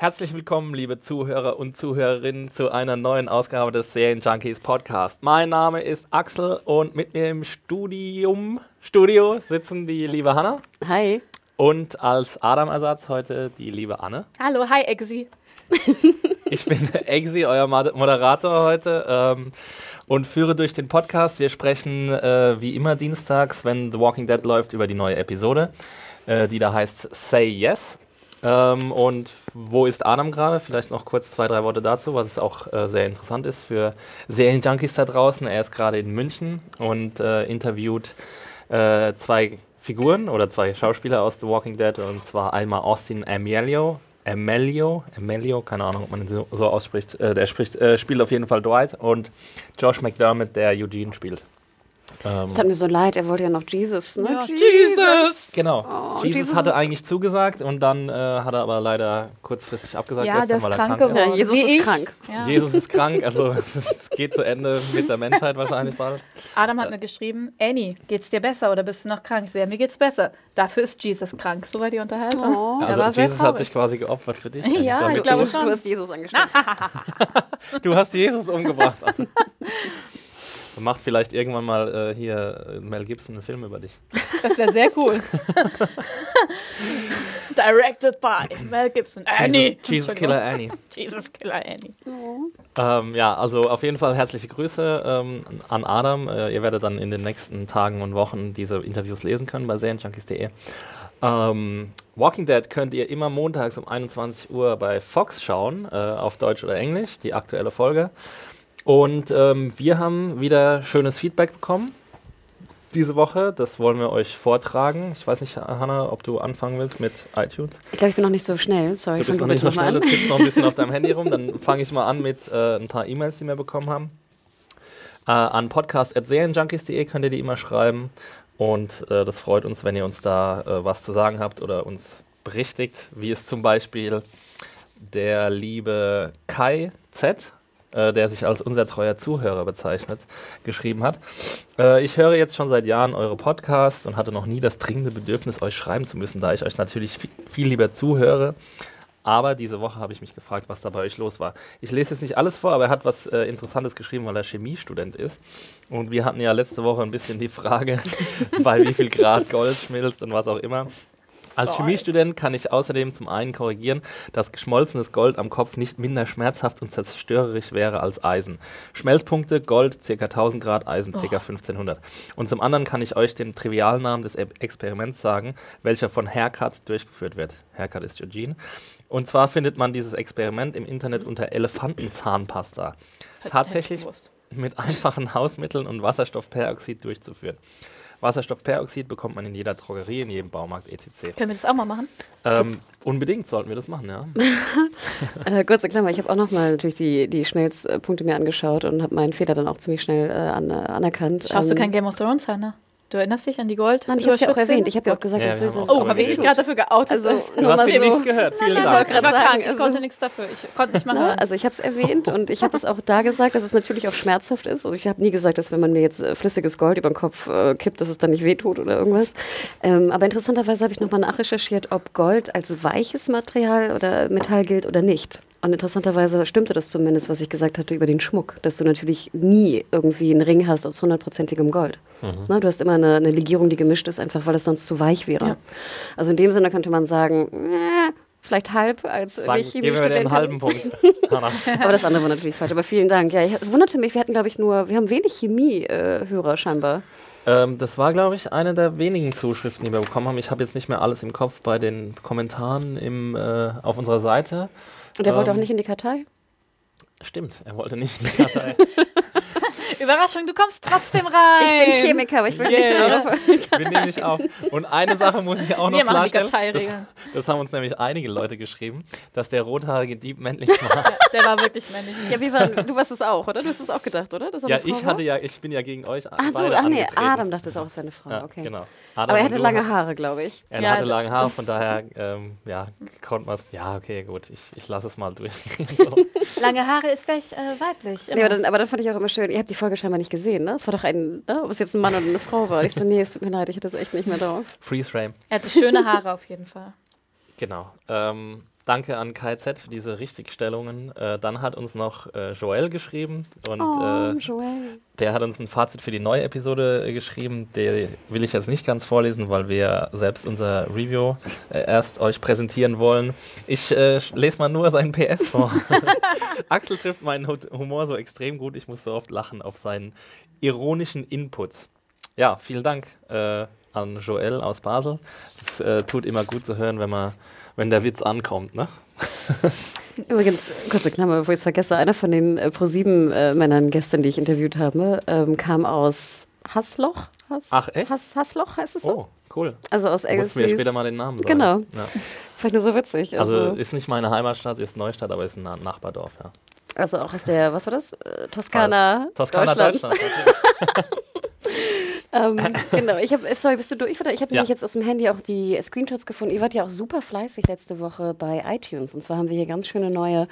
Herzlich willkommen, liebe Zuhörer und Zuhörerinnen, zu einer neuen Ausgabe des Serien Junkies Podcast. Mein Name ist Axel und mit mir im Studium, Studio sitzen die liebe Hanna. Hi. Und als Adam-Ersatz heute die liebe Anne. Hallo, hi Exi. ich bin Exi, euer Moderator heute ähm, und führe durch den Podcast. Wir sprechen äh, wie immer dienstags, wenn The Walking Dead läuft, über die neue Episode, äh, die da heißt Say Yes. Ähm, und wo ist Adam gerade? Vielleicht noch kurz zwei, drei Worte dazu, was auch äh, sehr interessant ist für Serienjunkies da draußen. Er ist gerade in München und äh, interviewt äh, zwei Figuren oder zwei Schauspieler aus The Walking Dead und zwar einmal Austin Amelio. Amelio, Amelio, keine Ahnung, ob man ihn so, so ausspricht. Äh, der spricht, äh, spielt auf jeden Fall Dwight und Josh McDermott, der Eugene spielt. Ähm, es hat mir so leid, er wollte ja noch Jesus, ne? Ja, Jesus! Genau. Oh, Jesus, Jesus, hatte eigentlich zugesagt und dann äh, hat er aber leider kurzfristig abgesagt, ja, gestern, weil er krank, ist. Ja, Jesus Wie ist krank. Ja. Jesus ist krank, also es geht zu Ende mit der Menschheit wahrscheinlich bald. Adam hat mir geschrieben, Annie, geht's dir besser oder bist du noch krank? Ja, mir geht's besser. Dafür ist Jesus krank. So war die Unterhaltung. Oh. Also Jesus hat sich quasi geopfert für dich. ja, ich glaube schon. Du hast Jesus angestellt. du hast Jesus umgebracht. Macht vielleicht irgendwann mal äh, hier äh, Mel Gibson einen Film über dich. Das wäre sehr cool. Directed by Mel Gibson. Annie. Jesus, Jesus Killer Annie. Jesus Killer Annie. Oh. Ähm, ja, also auf jeden Fall herzliche Grüße ähm, an Adam. Äh, ihr werdet dann in den nächsten Tagen und Wochen diese Interviews lesen können bei serienjunkies.de. Ähm, Walking Dead könnt ihr immer montags um 21 Uhr bei Fox schauen, äh, auf Deutsch oder Englisch, die aktuelle Folge. Und ähm, wir haben wieder schönes Feedback bekommen diese Woche. Das wollen wir euch vortragen. Ich weiß nicht, Hanna, ob du anfangen willst mit iTunes. Ich glaube, ich bin noch nicht so schnell. Sorry, du bist noch nicht so schnell. Du tippst noch ein bisschen auf deinem Handy rum. Dann fange ich mal an mit äh, ein paar E-Mails, die wir bekommen haben. Äh, an podcast.serienjunkies.de könnt ihr die immer schreiben. Und äh, das freut uns, wenn ihr uns da äh, was zu sagen habt oder uns berichtigt, wie es zum Beispiel der liebe Kai Z äh, der sich als unser treuer Zuhörer bezeichnet, geschrieben hat. Äh, ich höre jetzt schon seit Jahren eure Podcasts und hatte noch nie das dringende Bedürfnis, euch schreiben zu müssen, da ich euch natürlich viel, viel lieber zuhöre. Aber diese Woche habe ich mich gefragt, was da bei euch los war. Ich lese jetzt nicht alles vor, aber er hat was äh, Interessantes geschrieben, weil er Chemiestudent ist. Und wir hatten ja letzte Woche ein bisschen die Frage, bei wie viel Grad Gold schmilzt und was auch immer. Als Chemiestudent kann ich außerdem zum einen korrigieren, dass geschmolzenes Gold am Kopf nicht minder schmerzhaft und zerstörerisch wäre als Eisen. Schmelzpunkte Gold ca. 1000 Grad, Eisen ca. 1500. Und zum anderen kann ich euch den Trivialnamen des Experiments sagen, welcher von Haircut durchgeführt wird. Haircut ist Eugene. Und zwar findet man dieses Experiment im Internet unter Elefantenzahnpasta. Tatsächlich mit einfachen Hausmitteln und Wasserstoffperoxid durchzuführen. Wasserstoffperoxid bekommt man in jeder Drogerie, in jedem Baumarkt etc. Können wir das auch mal machen? Ähm, unbedingt sollten wir das machen, ja. äh, kurze Klammer, ich habe auch nochmal natürlich die, die Schmelzpunkte mir angeschaut und habe meinen Fehler dann auch ziemlich schnell äh, an, äh, anerkannt. Schaust ähm, du kein Game of Thrones, Hannah? Du erinnerst dich an die Gold? Nein, ich habe es ja auch erwähnt. Ich habe ja auch gesagt, ja, dass du so. Oh, habe ich mich gerade dafür geoutet? Also, du hast sie so nicht gehört. Vielen nein, Dank. Ich war krank, ich also, konnte nichts dafür. Ich konnte nicht machen. also ich habe es erwähnt und ich habe es auch da gesagt, dass es natürlich auch schmerzhaft ist. Also ich habe nie gesagt, dass wenn man mir jetzt äh, flüssiges Gold über den Kopf äh, kippt, dass es dann nicht wehtut oder irgendwas. Ähm, aber interessanterweise habe ich nochmal nachrecherchiert, ob Gold als weiches Material oder Metall gilt oder nicht. Und interessanterweise stimmte das zumindest, was ich gesagt hatte über den Schmuck, dass du natürlich nie irgendwie einen Ring hast aus hundertprozentigem Gold. Mhm. Na, du hast immer eine, eine, Legierung, die gemischt ist, einfach weil es sonst zu weich wäre. Ja. Also in dem Sinne könnte man sagen, äh, vielleicht halb als Sagen, Geben wir den halben Punkt. aber das andere war natürlich falsch. Aber vielen Dank. Ja, ich wunderte mich, wir hatten, glaube ich, nur, wir haben wenig Chemie-Hörer äh, scheinbar. Ähm, das war, glaube ich, eine der wenigen Zuschriften, die wir bekommen haben. Ich habe jetzt nicht mehr alles im Kopf bei den Kommentaren im, äh, auf unserer Seite. Und er ähm, wollte auch nicht in die Kartei? Stimmt, er wollte nicht in die Kartei. Überraschung, du kommst trotzdem rein. Ich bin Chemiker, aber ich will yeah. nicht darauf. Wir nehmen nicht auf. Und eine Sache muss ich auch noch Wir klarstellen. Das, das, haben uns nämlich einige Leute geschrieben, dass der rothaarige Dieb männlich war. Ja, der war wirklich männlich. Ja, wie war, du warst es auch, oder? Du hast es auch gedacht, oder? ja, ich hatte ja, ich bin ja gegen euch. Ach so, ach nee, Adam dachte es auch, es wäre eine Frau. Ja, okay. Genau. Adam aber er hatte lange Haare, glaube ich. Er ja, hatte lange Haare, von daher ähm, ja, konnte man es. Ja, okay, gut, ich, ich lasse es mal durch. so. Lange Haare ist gleich äh, weiblich. Nee, aber, dann, aber dann fand ich auch immer schön, ihr habt die Folge scheinbar nicht gesehen, ne? Es war doch ein, ne? ob es jetzt ein Mann oder eine Frau war. Ich so, nee, es tut mir leid, ich hatte das echt nicht mehr drauf. Freeze Frame. Er hatte schöne Haare auf jeden Fall. Genau. Ähm, danke an KZ für diese Richtigstellungen. Äh, dann hat uns noch äh, Joel geschrieben und Oh, äh, Joel. der hat uns ein Fazit für die neue Episode äh, geschrieben. Der will ich jetzt nicht ganz vorlesen, weil wir selbst unser Review äh, erst euch präsentieren wollen. Ich äh, lese mal nur seinen PS vor. Axel trifft meinen Hu- Humor so extrem gut, ich muss so oft lachen auf seinen ironischen Inputs. Ja, vielen Dank an Joel aus Basel. Es tut immer gut zu hören, wenn man, wenn der Witz ankommt, ne? Übrigens, kurze Klammer, bevor ich es vergesse, einer von den äh, ProSieben-Männern gestern, die ich interviewt habe, ähm, kam aus Hassloch. Hass, Ach, echt? Hass, Hassloch heißt es so? Oh, cool. Also aus musst mir später mal den Namen sagen. Genau. Ja. Fand nur so witzig. Also, Also, ist nicht meine Heimatstadt, ist Neustadt, aber ist ein Na- Nachbardorf, ja. also auch aus der, was war das? Äh, Toskana, Toskana, Deutschlands. Deutschland. Ähm, genau, ich habe, sorry, bist du durch? Ich habe Ja. nämlich jetzt aus dem Handy auch die Screenshots gefunden. Ihr wart ja auch super fleißig letzte Woche bei iTunes. Und zwar haben wir hier ganz schöne neue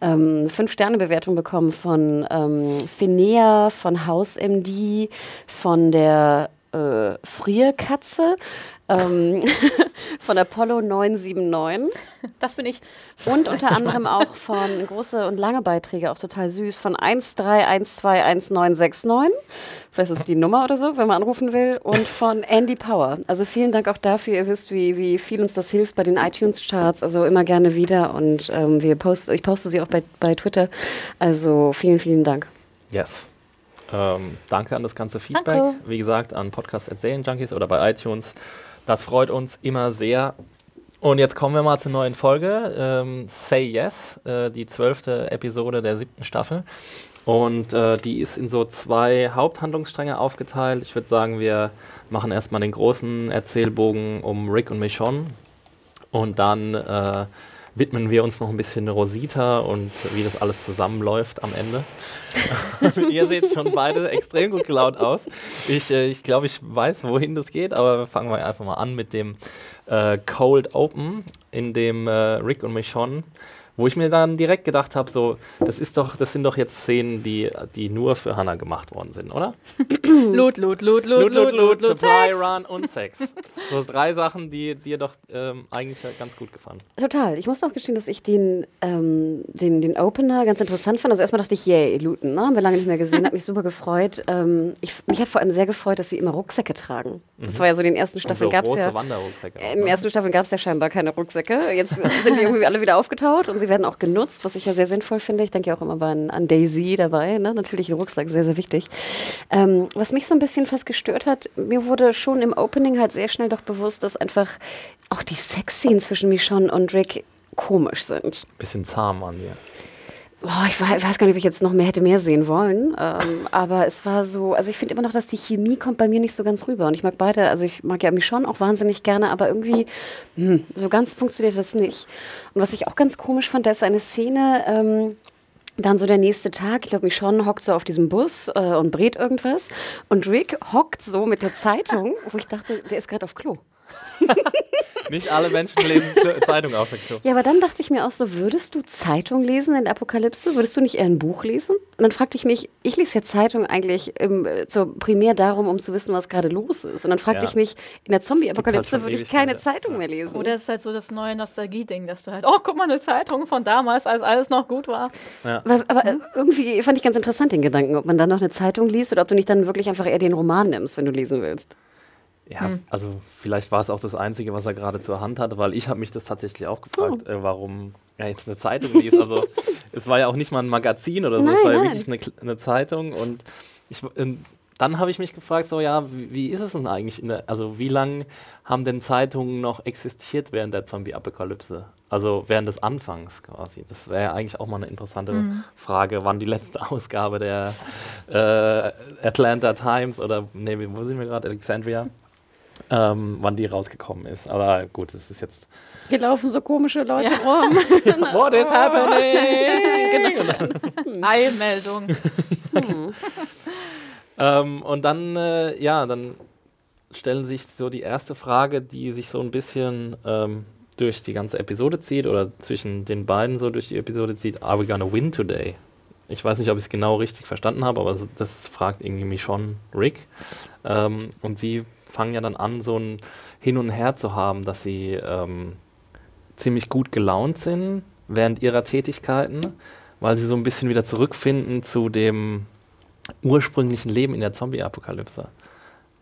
ähm, Fünf-Sterne-Bewertungen bekommen von ähm, Finea, von HausMD, von der äh, Frierkatze, ähm, von Apollo 979 Das bin ich. und unter anderem auch von große und lange Beiträge, auch total süß, von 131211969. Vielleicht ist die Nummer oder so, wenn man anrufen will. Und von Andy Power. Also vielen Dank auch dafür. Ihr wisst, wie, wie viel uns das hilft bei den iTunes-Charts. Also immer gerne wieder. Und ähm, wir post, ich poste sie auch bei, bei Twitter. Also vielen, vielen Dank. Yes. Ähm, danke an das ganze Feedback. Danke. Wie gesagt, an Podcast Junkies oder bei iTunes. Das freut uns immer sehr. Und jetzt kommen wir mal zur neuen Folge. Ähm, Say Yes, äh, die zwölfte Episode der siebten Staffel. Und äh, die ist in so zwei Haupthandlungsstränge aufgeteilt. Ich würde sagen, wir machen erstmal den großen Erzählbogen um Rick und Michonne. Und dann äh, widmen wir uns noch ein bisschen Rosita und wie das alles zusammenläuft am Ende. Ihr seht schon beide extrem gut gelaunt aus. Ich, äh, ich glaube, ich weiß, wohin das geht, aber fangen wir einfach mal an mit dem äh, Cold Open, in dem äh, Rick und Michonne, wo ich mir dann direkt gedacht habe, so, das ist doch, das sind doch jetzt Szenen, die, die nur für Hannah gemacht worden sind, oder? Loot, Loot, Loot, Loot, Loot, Loot, Loot, Supply, Sex. Run und Sex. So drei Sachen, die dir doch ähm, eigentlich ganz gut gefallen. Total. Ich muss auch gestehen, dass ich den, ähm, den, den Opener ganz interessant fand. Also erstmal dachte ich, yay, Luton, ne? haben wir lange nicht mehr gesehen, hat mich super gefreut. Ähm, ich, mich hat vor allem sehr gefreut, dass sie immer Rucksäcke tragen. Das war ja so in den ersten Staffeln so gab es große ja. Wanderrucksäcke. auch, In den ne? ersten Staffeln gab es ja scheinbar keine Rucksäcke. Jetzt sind die irgendwie alle wieder aufgetaut und sie werden auch genutzt, was ich ja sehr sinnvoll finde. Ich denke ja auch immer an, an Daisy dabei. Ne? Natürlich ein Rucksack, sehr, sehr wichtig. Ähm, was mich so ein bisschen fast gestört hat, mir wurde schon im Opening halt sehr schnell doch bewusst, dass einfach auch die Sexszenen zwischen Michonne und Rick komisch sind. Bisschen zahm an dir. Boah, ich wei- weiß gar nicht, ob ich jetzt noch mehr hätte mehr sehen wollen. Ähm, aber es war so, also ich finde immer noch, dass die Chemie kommt bei mir nicht so ganz rüber. Und ich mag beide, also ich mag ja mich schon auch wahnsinnig gerne, aber irgendwie hm, so ganz funktioniert das nicht. Und was ich auch ganz komisch fand, da ist eine Szene, ähm, dann so der nächste Tag, ich glaube, Michonne hockt so auf diesem Bus äh, und brät irgendwas. Und Rick hockt so mit der Zeitung, wo ich dachte, der ist gerade auf Klo. Nicht alle Menschen lesen Zeitung auf der Klo. Ja, aber dann dachte ich mir auch so, würdest du Zeitung lesen in der Apokalypse? Würdest du nicht eher ein Buch lesen? Und dann fragte ich mich, ich lese ja Zeitung eigentlich ähm, äh, so primär darum, um zu wissen, was gerade los ist. Und dann fragte Ja. ich mich, in der Zombie-Apokalypse schon würde ich keine ja. Zeitung mehr lesen. Oder es ist halt so das neue Nostalgie-Ding, dass du halt, oh, guck mal, eine Zeitung von damals, als alles noch gut war. aber aber äh, irgendwie fand ich ganz interessant den Gedanken, ob man dann noch eine Zeitung liest oder ob du nicht dann wirklich einfach eher den Roman nimmst, wenn du lesen willst. Ja, also vielleicht war es auch das Einzige, was er gerade zur Hand hatte, weil ich habe mich das tatsächlich auch gefragt, Oh. äh, warum er jetzt eine Zeitung liest. Also es war ja auch nicht mal ein Magazin oder so, Nein, es war ja nein. wirklich eine, eine Zeitung und ich, ähm, dann habe ich mich gefragt, so ja, wie, wie ist es denn eigentlich, in der, also wie lange haben denn Zeitungen noch existiert während der Zombie-Apokalypse? Also während des Anfangs quasi. Das wäre ja eigentlich auch mal eine interessante Frage, wann die letzte Ausgabe der äh, Atlanta Times oder, nee, wo sind wir gerade, Alexandria? Ähm, wann die rausgekommen ist. Aber gut, es ist jetzt. Hier laufen so komische Leute Ja. rum. What is happening? Genau. Eilmeldung. ähm, und dann, äh, ja, dann stellen sich so die erste Frage, die sich so ein bisschen ähm, durch die ganze Episode zieht oder zwischen den beiden so durch die Episode zieht. Are we gonna win today? Ich weiß nicht, ob ich es genau richtig verstanden habe, aber das fragt irgendwie Michonne Rick. Ähm, und sie fangen ja dann an, so ein Hin und Her zu haben, dass sie ähm, ziemlich gut gelaunt sind während ihrer Tätigkeiten, weil sie so ein bisschen wieder zurückfinden zu dem ursprünglichen Leben in der Zombie-Apokalypse.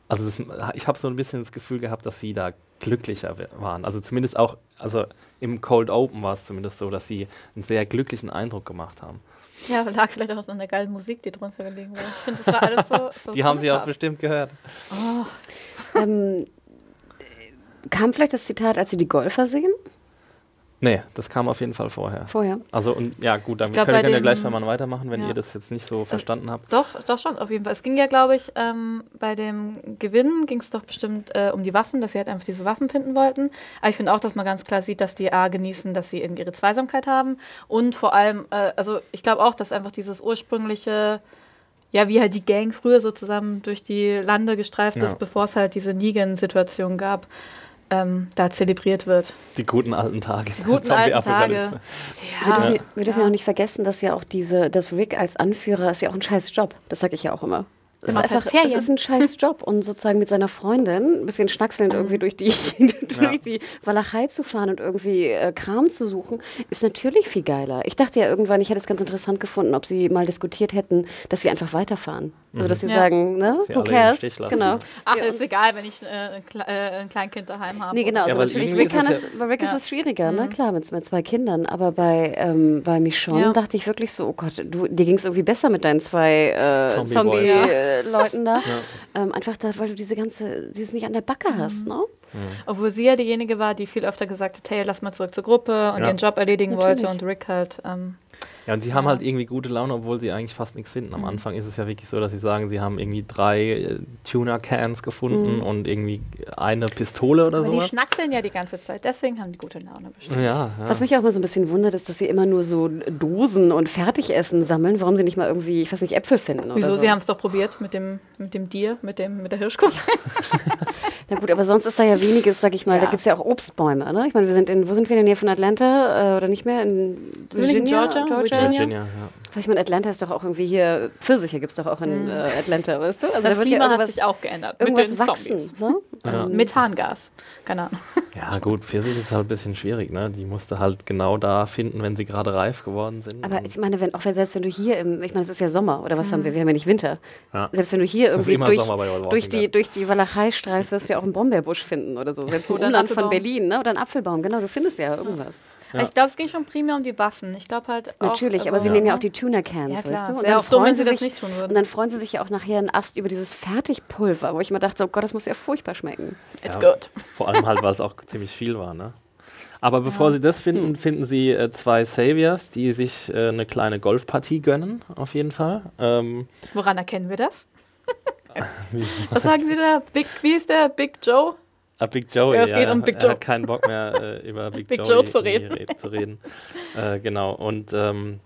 Also das, ich habe so ein bisschen das Gefühl gehabt, dass sie da glücklicher waren. Also zumindest auch, also im Cold Open war es zumindest so, dass sie einen sehr glücklichen Eindruck gemacht haben. Ja, lag vielleicht auch an der geilen Musik, die drunter gelegen war. Ich finde, das war alles so. so die haben sie auch bestimmt gehört. Oh. Ähm, kam vielleicht das Zitat, als sie die Golfer singen? Nee, das kam auf jeden Fall vorher. Vorher. Also und ja gut, dann glaub, können wir ja gleich mal weitermachen, wenn ja. ihr das jetzt nicht so verstanden habt. Doch, doch schon, auf jeden Fall. Es ging ja, glaube ich, ähm, bei dem Gewinn ging es doch bestimmt äh, um die Waffen, dass sie halt einfach diese Waffen finden wollten. Aber ich finde auch, dass man ganz klar sieht, dass die A genießen, dass sie irgendwie ihre Zweisamkeit haben. Und vor allem, äh, also ich glaube auch, dass einfach dieses ursprüngliche ja, wie halt die Gang früher so zusammen durch die Lande gestreift ja. ist, bevor es halt diese Negan-Situation gab ähm, da zelebriert wird. Die guten alten Tage. Die guten alten Tage. Ja. Wir dürfen, wir dürfen ja. auch nicht vergessen, dass ja auch diese, dass Rick als Anführer ist ja auch ein scheiß Job. Das sage ich ja auch immer. Das ist, einfach, das ist ein scheiß Job. Und sozusagen mit seiner Freundin ein bisschen schnackselnd mhm. irgendwie durch die, durch ja. die Walachei zu fahren und irgendwie äh, Kram zu suchen, ist natürlich viel geiler. Ich dachte ja irgendwann, ich hätte es ganz interessant gefunden, ob sie mal diskutiert hätten, dass sie einfach weiterfahren. Also, dass sie ja. sagen, ne, sie who cares? Genau. Ach, ist egal, wenn ich äh, äh, ein Kleinkind daheim habe. Nee, genau. Ja, also natürlich, Rick kann es, bei Rick ja. ist es schwieriger, ne? mhm. ne? Klar, mit, mit zwei Kindern. Aber bei, ähm, bei Michonne dachte ich wirklich so, oh Gott, du, dir ging es irgendwie besser mit deinen zwei äh, Zombie-Leuten da. Ähm, einfach da, weil du diese ganze, dieses nicht an der Backe mhm. hast, ne? Mhm. Obwohl sie ja diejenige war, die viel öfter gesagt hat, hey, lass mal zurück zur Gruppe und ihren Job erledigen Natürlich. wollte und Rick halt ähm, ja, und sie haben halt irgendwie gute Laune, obwohl sie eigentlich fast nichts finden. Am mhm. Anfang ist es ja wirklich so, dass sie sagen, sie haben irgendwie drei äh, Tuna-Cans gefunden mhm. und irgendwie eine Pistole oder so. Die schnackseln ja die ganze Zeit, deswegen haben die gute Laune bestimmt. Ja, ja. Was mich auch mal so ein bisschen wundert, ist, dass sie immer nur so Dosen und Fertigessen sammeln. Warum sie nicht mal irgendwie, ich weiß nicht, Äpfel finden Wieso? So. Sie haben es doch probiert mit dem, mit dem Deer, mit, dem, mit der Hirschkuh. Na gut, aber sonst ist da ja weniges, sag ich mal. Ja. Da gibt es ja auch Obstbäume, ne? Ich meine, wir sind in, wo sind wir denn hier von Atlanta? Äh, oder nicht mehr? In Virginia? Georgia? Georgia? Virginia, ja. Ich meine, Atlanta ist doch auch irgendwie hier, Pfirsiche gibt es doch auch in mhm. äh, Atlanta, weißt du? Also das da Klima ja hat sich auch geändert. Irgendwas mit den wachsen, ne? ja. ähm, Methangas, keine Ahnung. Ja gut, Pfirsich ist halt ein bisschen schwierig, ne? Die musst du halt genau da finden, wenn sie gerade reif geworden sind. Aber ich meine, wenn, auch wenn, selbst wenn du hier im, ich meine, es ist ja Sommer, oder was mhm. haben wir? Wir haben ja nicht Winter. Ja. Selbst wenn du hier irgendwie durch, durch, die, durch die Walachei streifst, wirst du ja auch einen Brombeerbusch finden oder so. Selbst im Umland von Berlin, ne? Oder einen Apfelbaum, genau, du findest ja irgendwas. Ja. Ich glaube, es ging schon primär um die Waffen. Ich glaube halt auch, Natürlich, also aber sie ja. nehmen ja auch die Tuna-Cans, ja, weißt du? Und dann, freuen dumm, sie sich, das nicht tun würden. und dann freuen sie sich ja auch nachher einen Ast über dieses Fertigpulver, wo ich mir dachte, oh Gott, das muss ja furchtbar schmecken. It's good. Vor allem halt, weil es auch ziemlich viel war, ne? Aber bevor sie das finden, hm. finden sie äh, zwei Saviors, die sich äh, eine kleine Golfpartie gönnen, auf jeden Fall. Ähm, Woran erkennen wir das? Was sagen Sie da? Big, wie ist der? Big Joe? Ah, Big Joey, ja, es geht um Big Joe. Er hat keinen Bock mehr äh, über Big, Big Joe zu reden. zu reden. äh, genau, und ähm,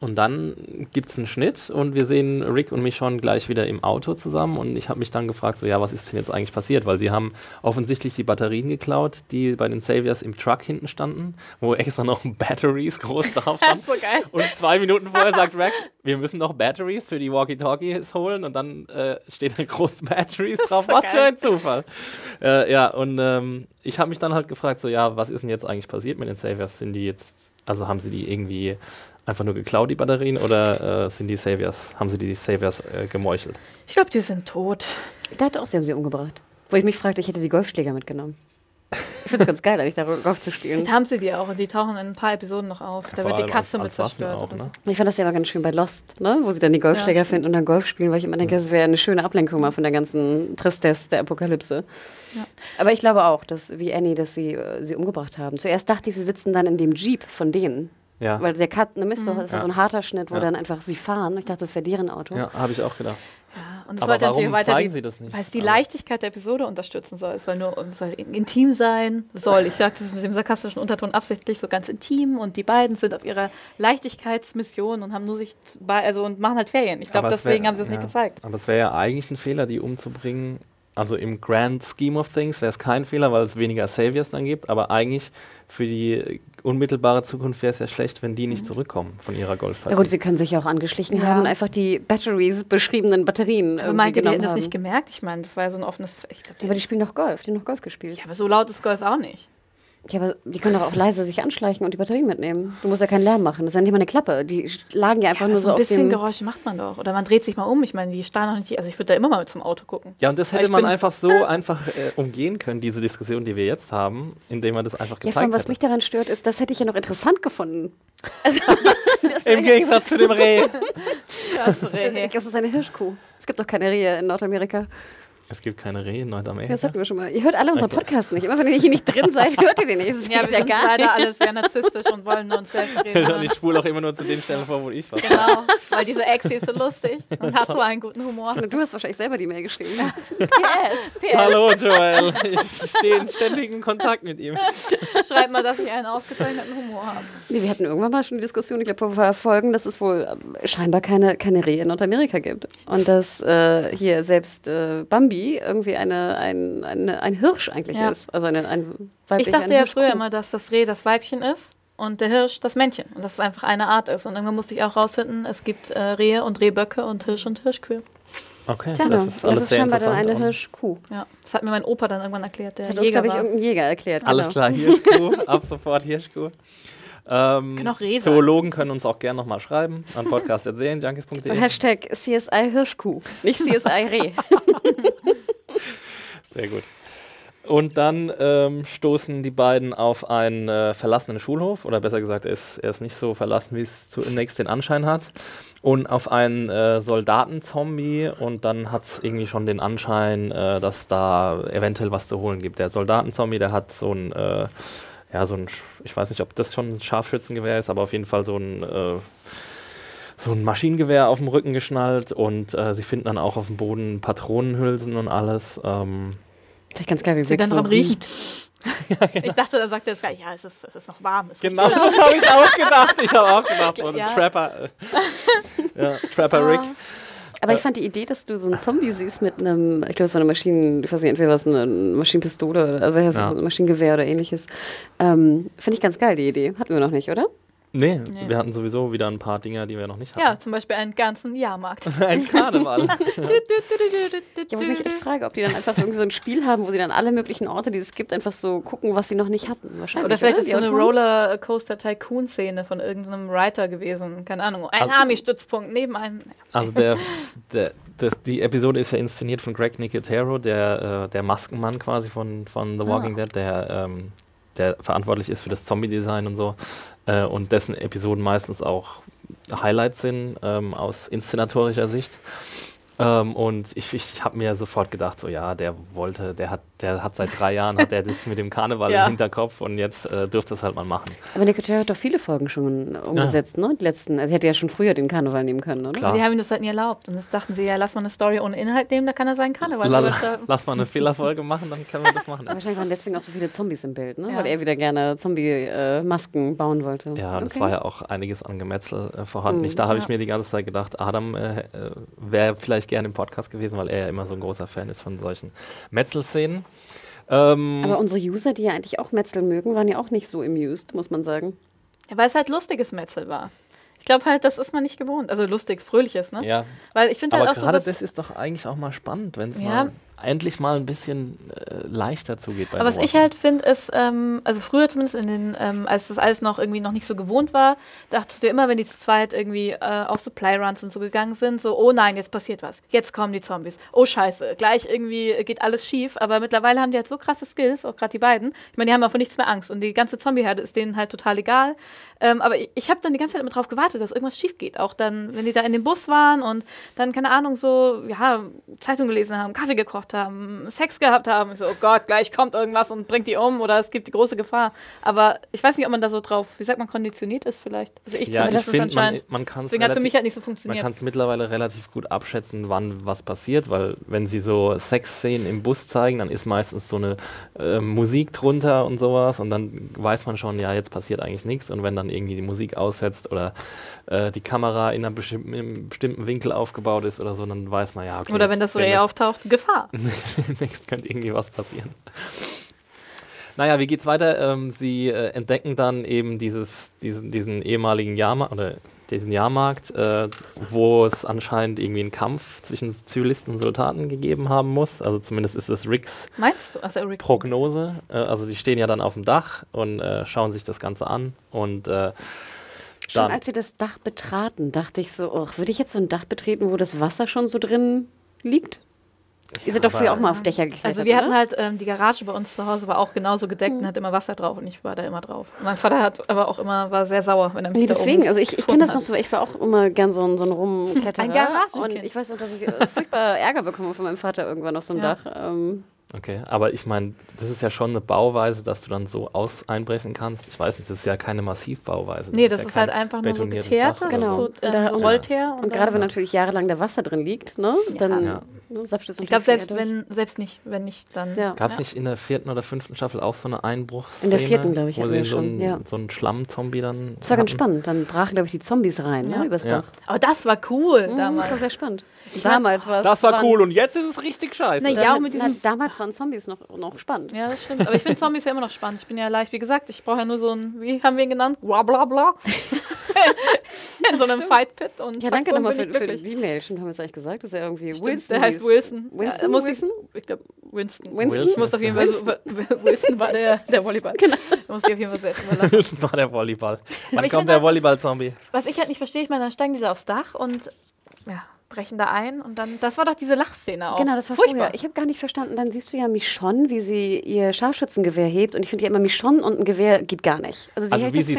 und dann gibt es einen Schnitt und wir sehen Rick und Michonne gleich wieder im Auto zusammen. Und ich habe mich dann gefragt, so ja, was ist denn jetzt eigentlich passiert? Weil sie haben offensichtlich die Batterien geklaut, die bei den Saviors im Truck hinten standen, wo extra noch Batteries groß drauf stand. so geil. Und zwei Minuten vorher sagt Rick, wir müssen noch Batteries für die Walkie-Talkies holen. Und dann äh, steht da groß Batteries drauf. So was geil. für ein Zufall. Äh, ja, und ähm, ich habe mich dann halt gefragt, so ja, was ist denn jetzt eigentlich passiert mit den Saviors? Sind die jetzt, also haben sie die irgendwie einfach nur geklaut, die Batterien, oder äh, sind die Saviors, haben sie die Saviors äh, gemeuchelt? Ich glaube, die sind tot. Ich dachte auch, sie haben sie umgebracht. Wo ich mich fragte, ich hätte die Golfschläger mitgenommen. Ich finde es ganz geil, eigentlich da Golf zu spielen. Vielleicht haben sie die auch und die tauchen in ein paar Episoden noch auf. Da wird die Katze als, als mit zerstört. Auch, ne? Ich fand das ja immer ganz schön bei Lost, ne? wo sie dann die Golfschläger ja, finden und dann Golf spielen, weil ich immer denke, das wäre eine schöne Ablenkung mal von der ganzen Tristesse der Apokalypse. Ja. Aber ich glaube auch, dass, wie Annie, dass sie äh, sie umgebracht haben. Zuerst dachte ich, sie sitzen dann in dem Jeep von denen. Ja. Weil der Cut, ne, Mist, mhm. das war so ein harter Schnitt, wo ja. dann einfach sie fahren. Ich dachte, das wäre deren Auto. Ja, habe ich auch gedacht. Ja, und das Aber warum weiter zeigen die, sie das nicht? Weil es die Aber Leichtigkeit der Episode unterstützen soll. Es soll nur es soll intim sein. Soll, ich sage das mit dem sarkastischen Unterton absichtlich so ganz intim und die beiden sind auf ihrer Leichtigkeitsmission und haben nur sich bei, also und machen halt Ferien. Ich glaube, deswegen wär, haben sie es nicht gezeigt. Aber es wäre ja eigentlich ein Fehler, die umzubringen, also im Grand Scheme of Things wäre es kein Fehler, weil es weniger Saviors dann gibt, aber eigentlich für die unmittelbare Zukunft wäre es ja schlecht, wenn die nicht mhm. zurückkommen von ihrer Golfpartie. Ja gut, sie können sich ja auch angeschlichen ja. haben und einfach die Batteries, beschriebenen Batterien Aber meint ihr, die hätten das nicht gemerkt? Ich meine, das war ja so ein offenes... Ich glaub, die aber die spielen doch Golf, die haben noch Golf gespielt. Ja, aber so laut ist Golf auch nicht. Ja, aber die können doch auch leise sich anschleichen und die Batterien mitnehmen. Du musst ja keinen Lärm machen. Das ist ja nicht mal eine Klappe. Die lagen ja einfach Aber nur so so ein auf bisschen dem... Geräusche macht man doch. Oder man dreht sich mal um. Ich meine, die starren noch nicht. Also ich würde da immer mal zum Auto gucken. Ja, und das hätte man einfach so einfach äh, umgehen können, diese Diskussion, die wir jetzt haben, indem man das einfach Ja, gezeigt vor allem, was hätte. mich daran stört, ist, das hätte ich ja noch interessant gefunden. Im Gegensatz zu dem Reh. Das Reh. Das ist eine Hirschkuh. Es gibt doch keine Rehe in Nordamerika. Es gibt keine Rehe in Das Nordamerika. hatten wir schon mal. Ihr hört alle unseren Okay. Podcast nicht. Immer wenn ihr hier nicht drin seid, hört ihr den nicht. Das Ja, wir sind gar leider nicht. alle sehr narzisstisch und wollen nur uns selbst reden. Und ich spule auch immer nur zu den Stellen vor, wo ich war. Genau, weil diese Exi ist so lustig und hat so einen guten Humor. Du hast wahrscheinlich selber die Mail geschrieben. PS, Hallo Joel, ich stehe in ständigem Kontakt mit ihm. schreib mal, dass ich einen ausgezeichneten Humor habe. Nee, wir hatten irgendwann mal schon die Diskussion, ich glaube, vor Folgen, dass es wohl scheinbar keine, keine Rehe in Nordamerika gibt. Und dass äh, hier selbst äh, Bambi irgendwie eine, ein, eine, ein Hirsch eigentlich Ja. ist. Also eine, ein Ich weibliche dachte eine ja früher immer, dass das Reh das Weibchen ist und der Hirsch das Männchen. Und dass es einfach eine Art ist. Und irgendwann musste ich auch rausfinden, es gibt äh, Rehe und Rehböcke und Hirsch und Hirschkühe. Okay, Tja, das das ist alles sehr scheinbar dann interessant. eine Hirschkuh. Ja, das hat mir mein Opa dann irgendwann erklärt, der Das hat uns, Jäger glaube ich, war. irgendein Jäger erklärt. Alles genau. klar, Hirschkuh, ab sofort Hirschkuh. Ähm, Kann auch Reh sein. Zoologen können uns auch gerne nochmal schreiben an podcast.serienjunkies.de. Hashtag CSI Hirschkuh, nicht CSI Reh. Sehr gut. Und dann ähm, stoßen die beiden auf einen äh, verlassenen Schulhof, oder besser gesagt, er ist, er ist nicht so verlassen, wie es zunächst den Anschein hat. Und auf einen äh, Soldatenzombie und dann hat es irgendwie schon den Anschein, äh, dass da eventuell was zu holen gibt. Der Soldatenzombie, der hat so ein, äh, ja, so ein, ich weiß nicht, ob das schon ein Scharfschützengewehr ist, aber auf jeden Fall so ein, äh, so ein Maschinengewehr auf dem Rücken geschnallt und äh, sie finden dann auch auf dem Boden Patronenhülsen und alles. Ähm, Vielleicht ganz geil, wie Sie dann so dran riecht. Ich dachte, da sagt er jetzt gleich, ja, es ist, es ist noch warm. Es riecht Genau, das habe ich auch gedacht. Ich habe auch gedacht, so ein Ja. Trapper. Äh, ja, Trapper Rick. Aber ich fand die Idee, dass du so einen Zombie siehst mit einem, ich glaube, es war eine Maschinen, ich weiß nicht, entweder war es eine Maschinenpistole oder also Ja. ein Maschinengewehr oder ähnliches. Ähm, Finde ich ganz geil, die Idee. Hatten wir noch nicht, oder? Nee, Nee. wir hatten sowieso wieder ein paar Dinger, die wir noch nicht Ja, hatten. zum Beispiel einen ganzen Jahrmarkt. Ein Karneval. Ja, wo ich mich echt frage, ob die dann einfach irgendwie so ein Spiel haben, wo sie dann alle möglichen Orte, die es gibt, einfach so gucken, was sie noch nicht hatten. Wahrscheinlich. Oder vielleicht oder? ist Die so eine Autoren? Rollercoaster Tycoon-Szene von irgendeinem Writer gewesen. Keine Ahnung. Ein Also- Army-Stützpunkt neben einem. Also der, der, der, die Episode ist ja inszeniert von Greg Nicotero, der, äh, der Maskenmann quasi von, von The Walking Ah. Dead, der, ähm, der verantwortlich ist für das Zombie-Design und so. Äh, und dessen Episoden meistens auch Highlights sind ähm, aus inszenatorischer Sicht. Ähm, und ich, ich habe mir sofort gedacht, so ja, der wollte, der hat, der hat seit drei Jahren hat der das mit dem Karneval Ja. im Hinterkopf und jetzt äh, dürfte es halt mal machen. Aber Nicotero hat doch viele Folgen schon umgesetzt, ne? Die letzten. Also, er hätte ja schon früher den Karneval nehmen können, oder? Klar. Die haben ihm das halt nie erlaubt. Und jetzt dachten sie, ja, lass mal eine Story ohne Inhalt nehmen, da kann er seinen Karneval La- starten. Lass mal eine Fehlerfolge machen, dann können wir das machen. Aber wahrscheinlich waren deswegen auch so viele Zombies im Bild, ne? Ja. Weil er wieder gerne Zombie-Masken bauen wollte. Ja, das Okay. war ja auch einiges an Gemetzel äh, vorhanden. Mhm. Ich, da habe ich Ja. mir die ganze Zeit gedacht, Adam äh, äh, wäre vielleicht gerne im Podcast gewesen, weil er ja immer so ein großer Fan ist von solchen Metzelszenen. Ähm, Aber unsere User, die ja eigentlich auch Metzel mögen, waren ja auch nicht so amused, muss man sagen. Ja, weil es halt lustiges Metzel war. Ich glaube halt, das ist man nicht gewohnt. Also lustig, fröhliches, ne? ja, Weil ich finde aber halt auch so, gerade das ist doch eigentlich auch mal spannend, wenn es Ja. mal endlich mal ein bisschen äh, leichter zugeht. Bei Aber was ich halt finde, ist, ähm, also früher zumindest in den, ähm, als das alles noch irgendwie noch nicht so gewohnt war, dachtest du immer, wenn die zu zweit irgendwie äh, auf so Playruns und so gegangen sind, so, oh nein, jetzt passiert was. Jetzt kommen die Zombies. Oh scheiße, gleich irgendwie geht alles schief. Aber mittlerweile haben die halt so krasse Skills, auch gerade die beiden. Ich meine, die haben auch vor nichts mehr Angst. Und die ganze Zombieherde ist denen halt total egal. Ähm, aber ich, ich habe dann die ganze Zeit immer drauf gewartet, dass irgendwas schief geht. Auch dann, wenn die da in dem Bus waren und dann, keine Ahnung, so, ja, Zeitung gelesen haben, Kaffee gekocht haben, Sex gehabt haben. Ich so, oh Gott, gleich kommt irgendwas und bringt die um oder es gibt die große Gefahr. Aber ich weiß nicht, ob man da so drauf, wie sagt man, konditioniert ist vielleicht. Also ich ja, ich zumindest finde, man, anscheinend. man kann es Deswegen hat es für mich halt nicht so Man funktioniert. kann es mittlerweile relativ gut abschätzen, wann was passiert, weil wenn sie so Sexszenen im Bus zeigen, dann ist meistens so eine äh, Musik drunter und sowas und dann weiß man schon, ja, jetzt passiert eigentlich nichts und wenn dann irgendwie die Musik aussetzt oder äh, die Kamera in, einem bestimmten Winkel aufgebaut ist oder so, dann weiß man, ja, okay. Oder wenn das so eher auftaucht, Gefahr. Demnächst könnte irgendwie was passieren. Naja, wie geht's weiter? Ähm, sie äh, entdecken dann eben dieses, diesen, diesen ehemaligen Jahrmarkt oder diesen Jahrmarkt, äh, wo es anscheinend irgendwie einen Kampf zwischen Zivilisten und Soldaten gegeben haben muss. Also zumindest ist es Ricks Meinst du? Also Rick Prognose. Äh, also die stehen ja dann auf dem Dach und äh, schauen sich das Ganze an und äh, Schon als sie das Dach betraten, dachte ich so, oh, würde ich jetzt so ein Dach betreten, wo das Wasser schon so drin liegt? Ihr seid doch früher auch mal auf Dächer geklettert, Also wir hatten oder? halt, ähm, die Garage bei uns zu Hause war auch genauso gedeckt und hat immer Wasser drauf und ich war da immer drauf. Und mein Vater hat aber auch immer, war sehr sauer, wenn er mich Nee, da deswegen, oben also ich, ich kenne das noch so, ich war auch immer gern so ein, so ein Rumkletterer. Ein Garagenkind. Und ich weiß noch, dass ich äh, furchtbar Ärger bekomme von meinem Vater irgendwann auf so einem Ja. Dach. Ähm, okay, aber ich meine, das ist ja schon eine Bauweise, dass du dann so aus einbrechen kannst. Ich weiß nicht, das ist ja keine Massivbauweise. Nee, das ja ist kein halt einfach nur so geteert, Dach das ist Genau. so, Und ähm, da- so und- Rollteer. und gerade wenn natürlich jahrelang da Wasser drin liegt, ne, dann Ja. ne, Ich glaube, selbst wenn, selbst nicht, wenn nicht, dann. Ja. Gab es nicht in der vierten oder fünften Staffel auch so eine Einbruchsszene? In der vierten, glaub ich, wo sie so schon, ja. so einen Schlammzombie dann. Das war ganz spannend. Dann brachen, glaube ich, die Zombies rein, Ja. ne, übers Ja. Dach. Aber das war cool Mhm, Das damals. war sehr spannend. Damals war es. Das war cool und jetzt ist es richtig scheiße. Ja, mit na, diesem- damals waren Zombies noch, noch spannend. Ja, das stimmt. Aber ich finde Zombies ja immer noch spannend. Ich bin ja leicht, wie gesagt, ich brauche ja nur so ein, wie haben wir ihn genannt? Bla bla bla. In so einem Fight-Pit. Und Ja, zack, danke nochmal für, für die Mail. Stimmt, haben wir es eigentlich gesagt? Das ist ja irgendwie Stimmt, Wilson. der heißt. Wilson. Winston? Ja, musste Wilson? Ich, ich glaube, Winston. Winston? Ich muss auf jeden Fall so, Wilson war der, der Volleyball. Genau. Da musste ich auf jeden Fall sehr drüber lachen. Das war der Volleyball. Wann kommt der halt, Volleyball-Zombie? Was ich halt nicht verstehe, ich meine, dann steigen die da aufs Dach und ja, brechen da ein und dann, das war doch diese Lachszene auch. Genau, das war Furchtbar. vorher. Ich habe gar nicht verstanden. Dann siehst du ja Michonne, wie sie ihr Scharfschützengewehr hebt. Und ich finde ja immer, Michonne und ein Gewehr geht gar nicht. Also sie Also hält wie das, sie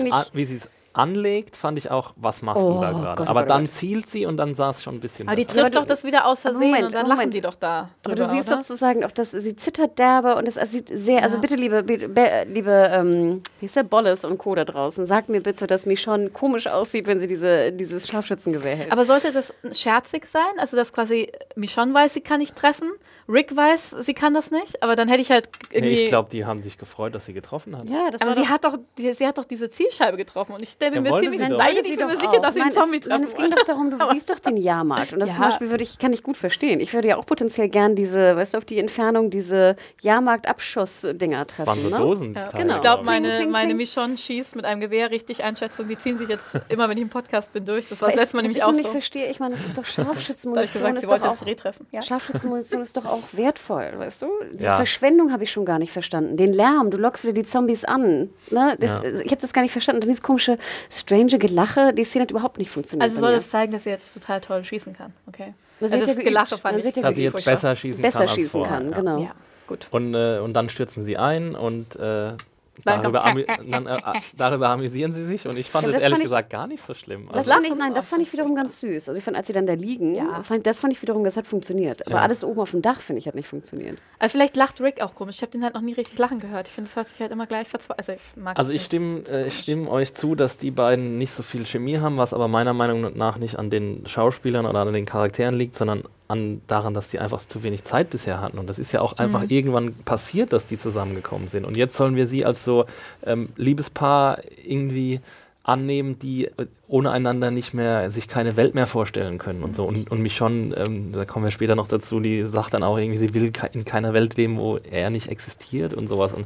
es anlegt, fand ich auch, was machst Oh du da gerade? Oh Aber Gott, oh dann Gott. zielt sie und dann sah es schon ein bisschen Aber die trifft aber doch das wieder aus Versehen Moment, und dann Moment. lachen die doch da Aber du siehst oder? sozusagen auch, dass sie zittert derbe und es sieht sehr, also Ja. bitte liebe, be- be- liebe, ähm, wie ist der Bolles und Co. da draußen, sagt mir bitte, dass Michonne komisch aussieht, wenn sie diese, dieses Scharfschützengewehr hält. Aber sollte das scherzig sein? Also, dass quasi Michonne weiß, sie kann nicht treffen, Rick weiß, sie kann das nicht, aber dann hätte ich halt irgendwie. Nee, ich glaube, die haben sich gefreut, dass sie getroffen hat. ja, das aber war sie doch- hat, doch, die, sie hat doch diese Zielscheibe getroffen und ich stelle Ja, mir ziemlich sie sicher, doch. nein, Wollte ich sie bin mir sicher, auch. dass sie einen Zombie es, nein, treffen es ging doch darum, du siehst doch den Jahrmarkt. Und das Ja. zum Beispiel würde ich, kann ich gut verstehen. Ich würde ja auch potenziell gern diese, weißt du, auf die Entfernung diese Jahrmarkt-Abschuss-Dinger Das treffen. waren so ne? Dosen. Ja, Genau. Ich glaube, meine, meine. Michonne schießt mit einem Gewehr richtig Einschätzung. Die ziehen sich jetzt immer, wenn ich im Podcast bin, durch. Das war das letzte Mal nämlich ich auch so. nicht verstehe, ich meine, das ist doch Da habe ich Scharfschützenmunition. gesagt, ist sie doch wollte auch, das Reh treffen. Ja. Scharfschützenmunition ist doch auch wertvoll, weißt du? Die Ja. Verschwendung habe ich schon gar nicht verstanden. Den Lärm, du lockst wieder die Zombies an. Ne? Das, Ja. Ich habe das gar nicht verstanden. Dann dieses komische, strange Gelache, die Szene hat überhaupt nicht funktioniert. Also soll das zeigen, dass sie jetzt total toll schießen kann. Okay. Na, sie Also das ja Gelache fand ich. Dass sie jetzt besser schießen besser kann. als schießen kann, genau. Ja, gut. Und, äh, und dann stürzen sie ein und äh, darüber, amü dann, äh, äh, darüber amüsieren sie sich. Und ich fand es das ehrlich fand ich- gesagt gar nicht so schlimm. Das Also, fand ich, nein, das fand ich wiederum ganz süß. Also ich fand, als sie dann da liegen, Ja. fand, das fand ich wiederum, das hat funktioniert. Aber Ja. alles oben auf dem Dach, finde ich, hat nicht funktioniert. Also vielleicht lacht Rick auch komisch. Ich habe den halt noch nie richtig lachen gehört. Ich finde, das hört sich halt immer gleich verzweifelt. Also ich mag also das ich stimme, Das äh, ich stimme euch zu, dass die beiden nicht so viel Chemie haben, was aber meiner Meinung nach nicht an den Schauspielern oder an den Charakteren liegt, sondern an, daran, dass die einfach zu wenig Zeit bisher hatten. Und das ist ja auch einfach Mhm. irgendwann passiert, dass die zusammengekommen sind. Und jetzt sollen wir sie als so ähm, Liebespaar irgendwie annehmen, die äh, ohne einander nicht mehr, sich keine Welt mehr vorstellen können und so. Und, und mich schon, ähm, da kommen wir später noch dazu, die sagt dann auch irgendwie, sie will in keiner Welt leben, wo er nicht existiert und sowas. Und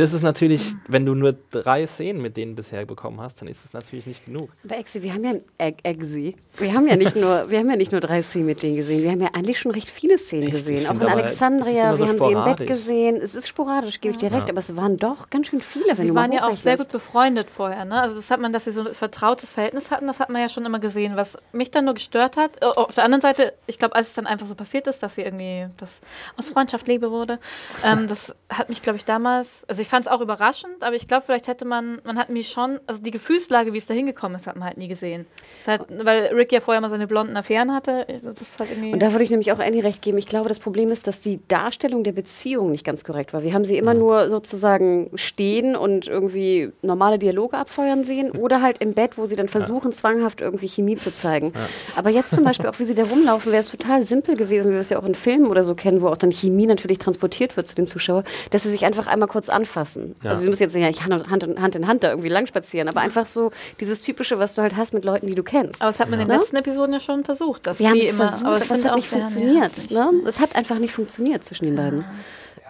das ist natürlich, wenn du nur drei Szenen mit denen bisher bekommen hast, dann ist es natürlich nicht genug. Aber Exi, wir haben ja Eggsy. Wir haben ja nicht nur, wir haben ja nicht nur drei Szenen mit denen gesehen. Wir haben ja eigentlich schon recht viele Szenen Echt? gesehen. Ich Auch in Alexandria, so wir haben sie im Bett sporadisch. gesehen. Es ist sporadisch, gebe ich dir recht, aber es waren doch ganz schön viele, wenn Sie waren ja auch sehr gut befreundet vorher. Ne? Also das hat man, dass sie so ein vertrautes Verhältnis hatten, das hat man ja schon immer gesehen. Was mich dann nur gestört hat, äh, auf der anderen Seite, ich glaube, als es dann einfach so passiert ist, dass sie irgendwie das aus Freundschaft Liebe wurde, ähm, das hat mich, glaube ich, damals, also ich fand es auch überraschend, aber ich glaube, vielleicht hätte man, man hat mich schon, also die Gefühlslage, wie es da hingekommen ist, hat man halt nie gesehen. Halt, weil Rick ja vorher mal seine blonden Affären hatte, halt irgendwie... Und da würde ich nämlich auch Annie recht geben. Ich glaube, das Problem ist, dass die Darstellung der Beziehung nicht ganz korrekt war. Wir haben sie immer nur sozusagen stehen und irgendwie normale Dialoge abfeuern sehen oder halt im Bett, wo sie dann versuchen, zwanghaft irgendwie Chemie zu zeigen. Aber jetzt zum Beispiel auch, wie sie da rumlaufen, wäre es total simpel gewesen, wie wir es ja auch in Filmen oder so kennen, wo auch dann Chemie natürlich transportiert wird zu dem Zuschauer, dass sie sich einfach einmal kurz anfassen. Ja. Also sie müssen jetzt nicht Hand, Hand, in- Hand in Hand da irgendwie lang spazieren, aber einfach so dieses Typische, was du halt hast mit Leuten, die du kennst. aber das hat man in den Ja. letzten Episoden ja schon versucht, dass Sie haben sie es immer, versucht, aber es hat auch, nicht haben- funktioniert. ne? Es hat einfach nicht funktioniert zwischen den beiden.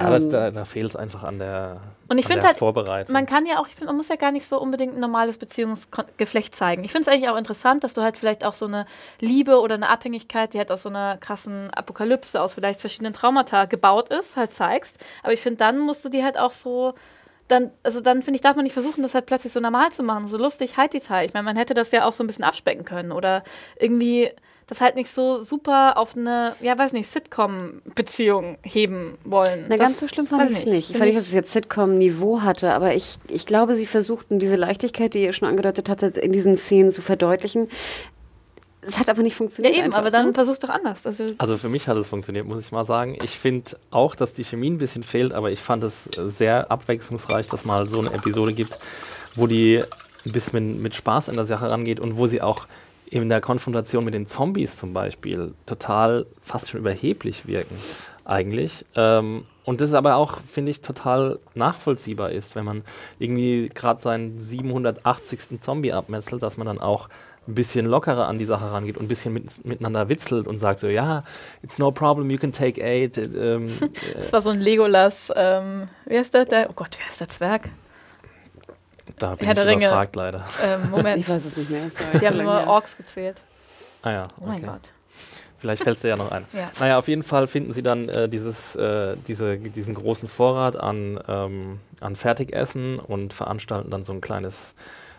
Ja, das, Ähm, da, da fehlt es einfach an der, Und ich finde halt, Vorbereitung. man kann ja auch, ich finde, man muss ja gar nicht so unbedingt ein normales Beziehungsgeflecht zeigen. Ich finde es eigentlich auch interessant, dass du halt vielleicht auch so eine Liebe oder eine Abhängigkeit, die halt aus so einer krassen Apokalypse, aus vielleicht verschiedenen Traumata gebaut ist, halt zeigst. Aber ich finde, dann musst du die halt auch so. Dann, also dann finde ich, darf man nicht versuchen, das halt plötzlich so normal zu machen, so lustig, halt Detail. Ich meine, man hätte das ja auch so ein bisschen abspecken können oder irgendwie das halt nicht so super auf eine, ja, weiß nicht, Sitcom-Beziehung heben wollen. Na, das, ganz so schlimm fand ich es nicht. Ich fand nicht, ich- dass es jetzt Sitcom-Niveau hatte, aber ich, ich glaube, sie versuchten diese Leichtigkeit, die ihr schon angedeutet hattet, in diesen Szenen zu verdeutlichen. Es hat aber nicht Ja, funktioniert. eben, einfach, aber dann ne? versuch doch anders. Also, Also für mich hat es funktioniert, muss ich mal sagen. Ich finde auch, dass die Chemie ein bisschen fehlt, aber ich fand es sehr abwechslungsreich, dass mal so eine Episode gibt, wo die ein bisschen mit Spaß an der Sache rangeht und wo sie auch in der Konfrontation mit den Zombies zum Beispiel total fast schon überheblich wirken, eigentlich. Ähm, und das aber auch, finde ich, total nachvollziehbar ist, wenn man irgendwie gerade seinen 780. Zombie abmetzelt, dass man dann auch ein bisschen lockerer an die Sache rangeht und ein bisschen mit, miteinander witzelt und sagt so, ja, it's no problem, you can take eight. äh, Ähm, das war so ein Legolas, ähm, wie heißt der? der? Oh Gott, wer ist der Zwerg? Da bin Herr ich der Ringe. überfragt leider. Ähm, Moment. Ich weiß es nicht mehr. Sorry. Die haben immer. Orks gezählt. Ah ja, Oh mein okay. Gott. Vielleicht fällt es dir ja noch ein. Ja. Naja, auf jeden Fall finden sie dann äh, dieses, äh, diese, diesen großen Vorrat an, ähm, an Fertigessen und veranstalten dann so ein kleines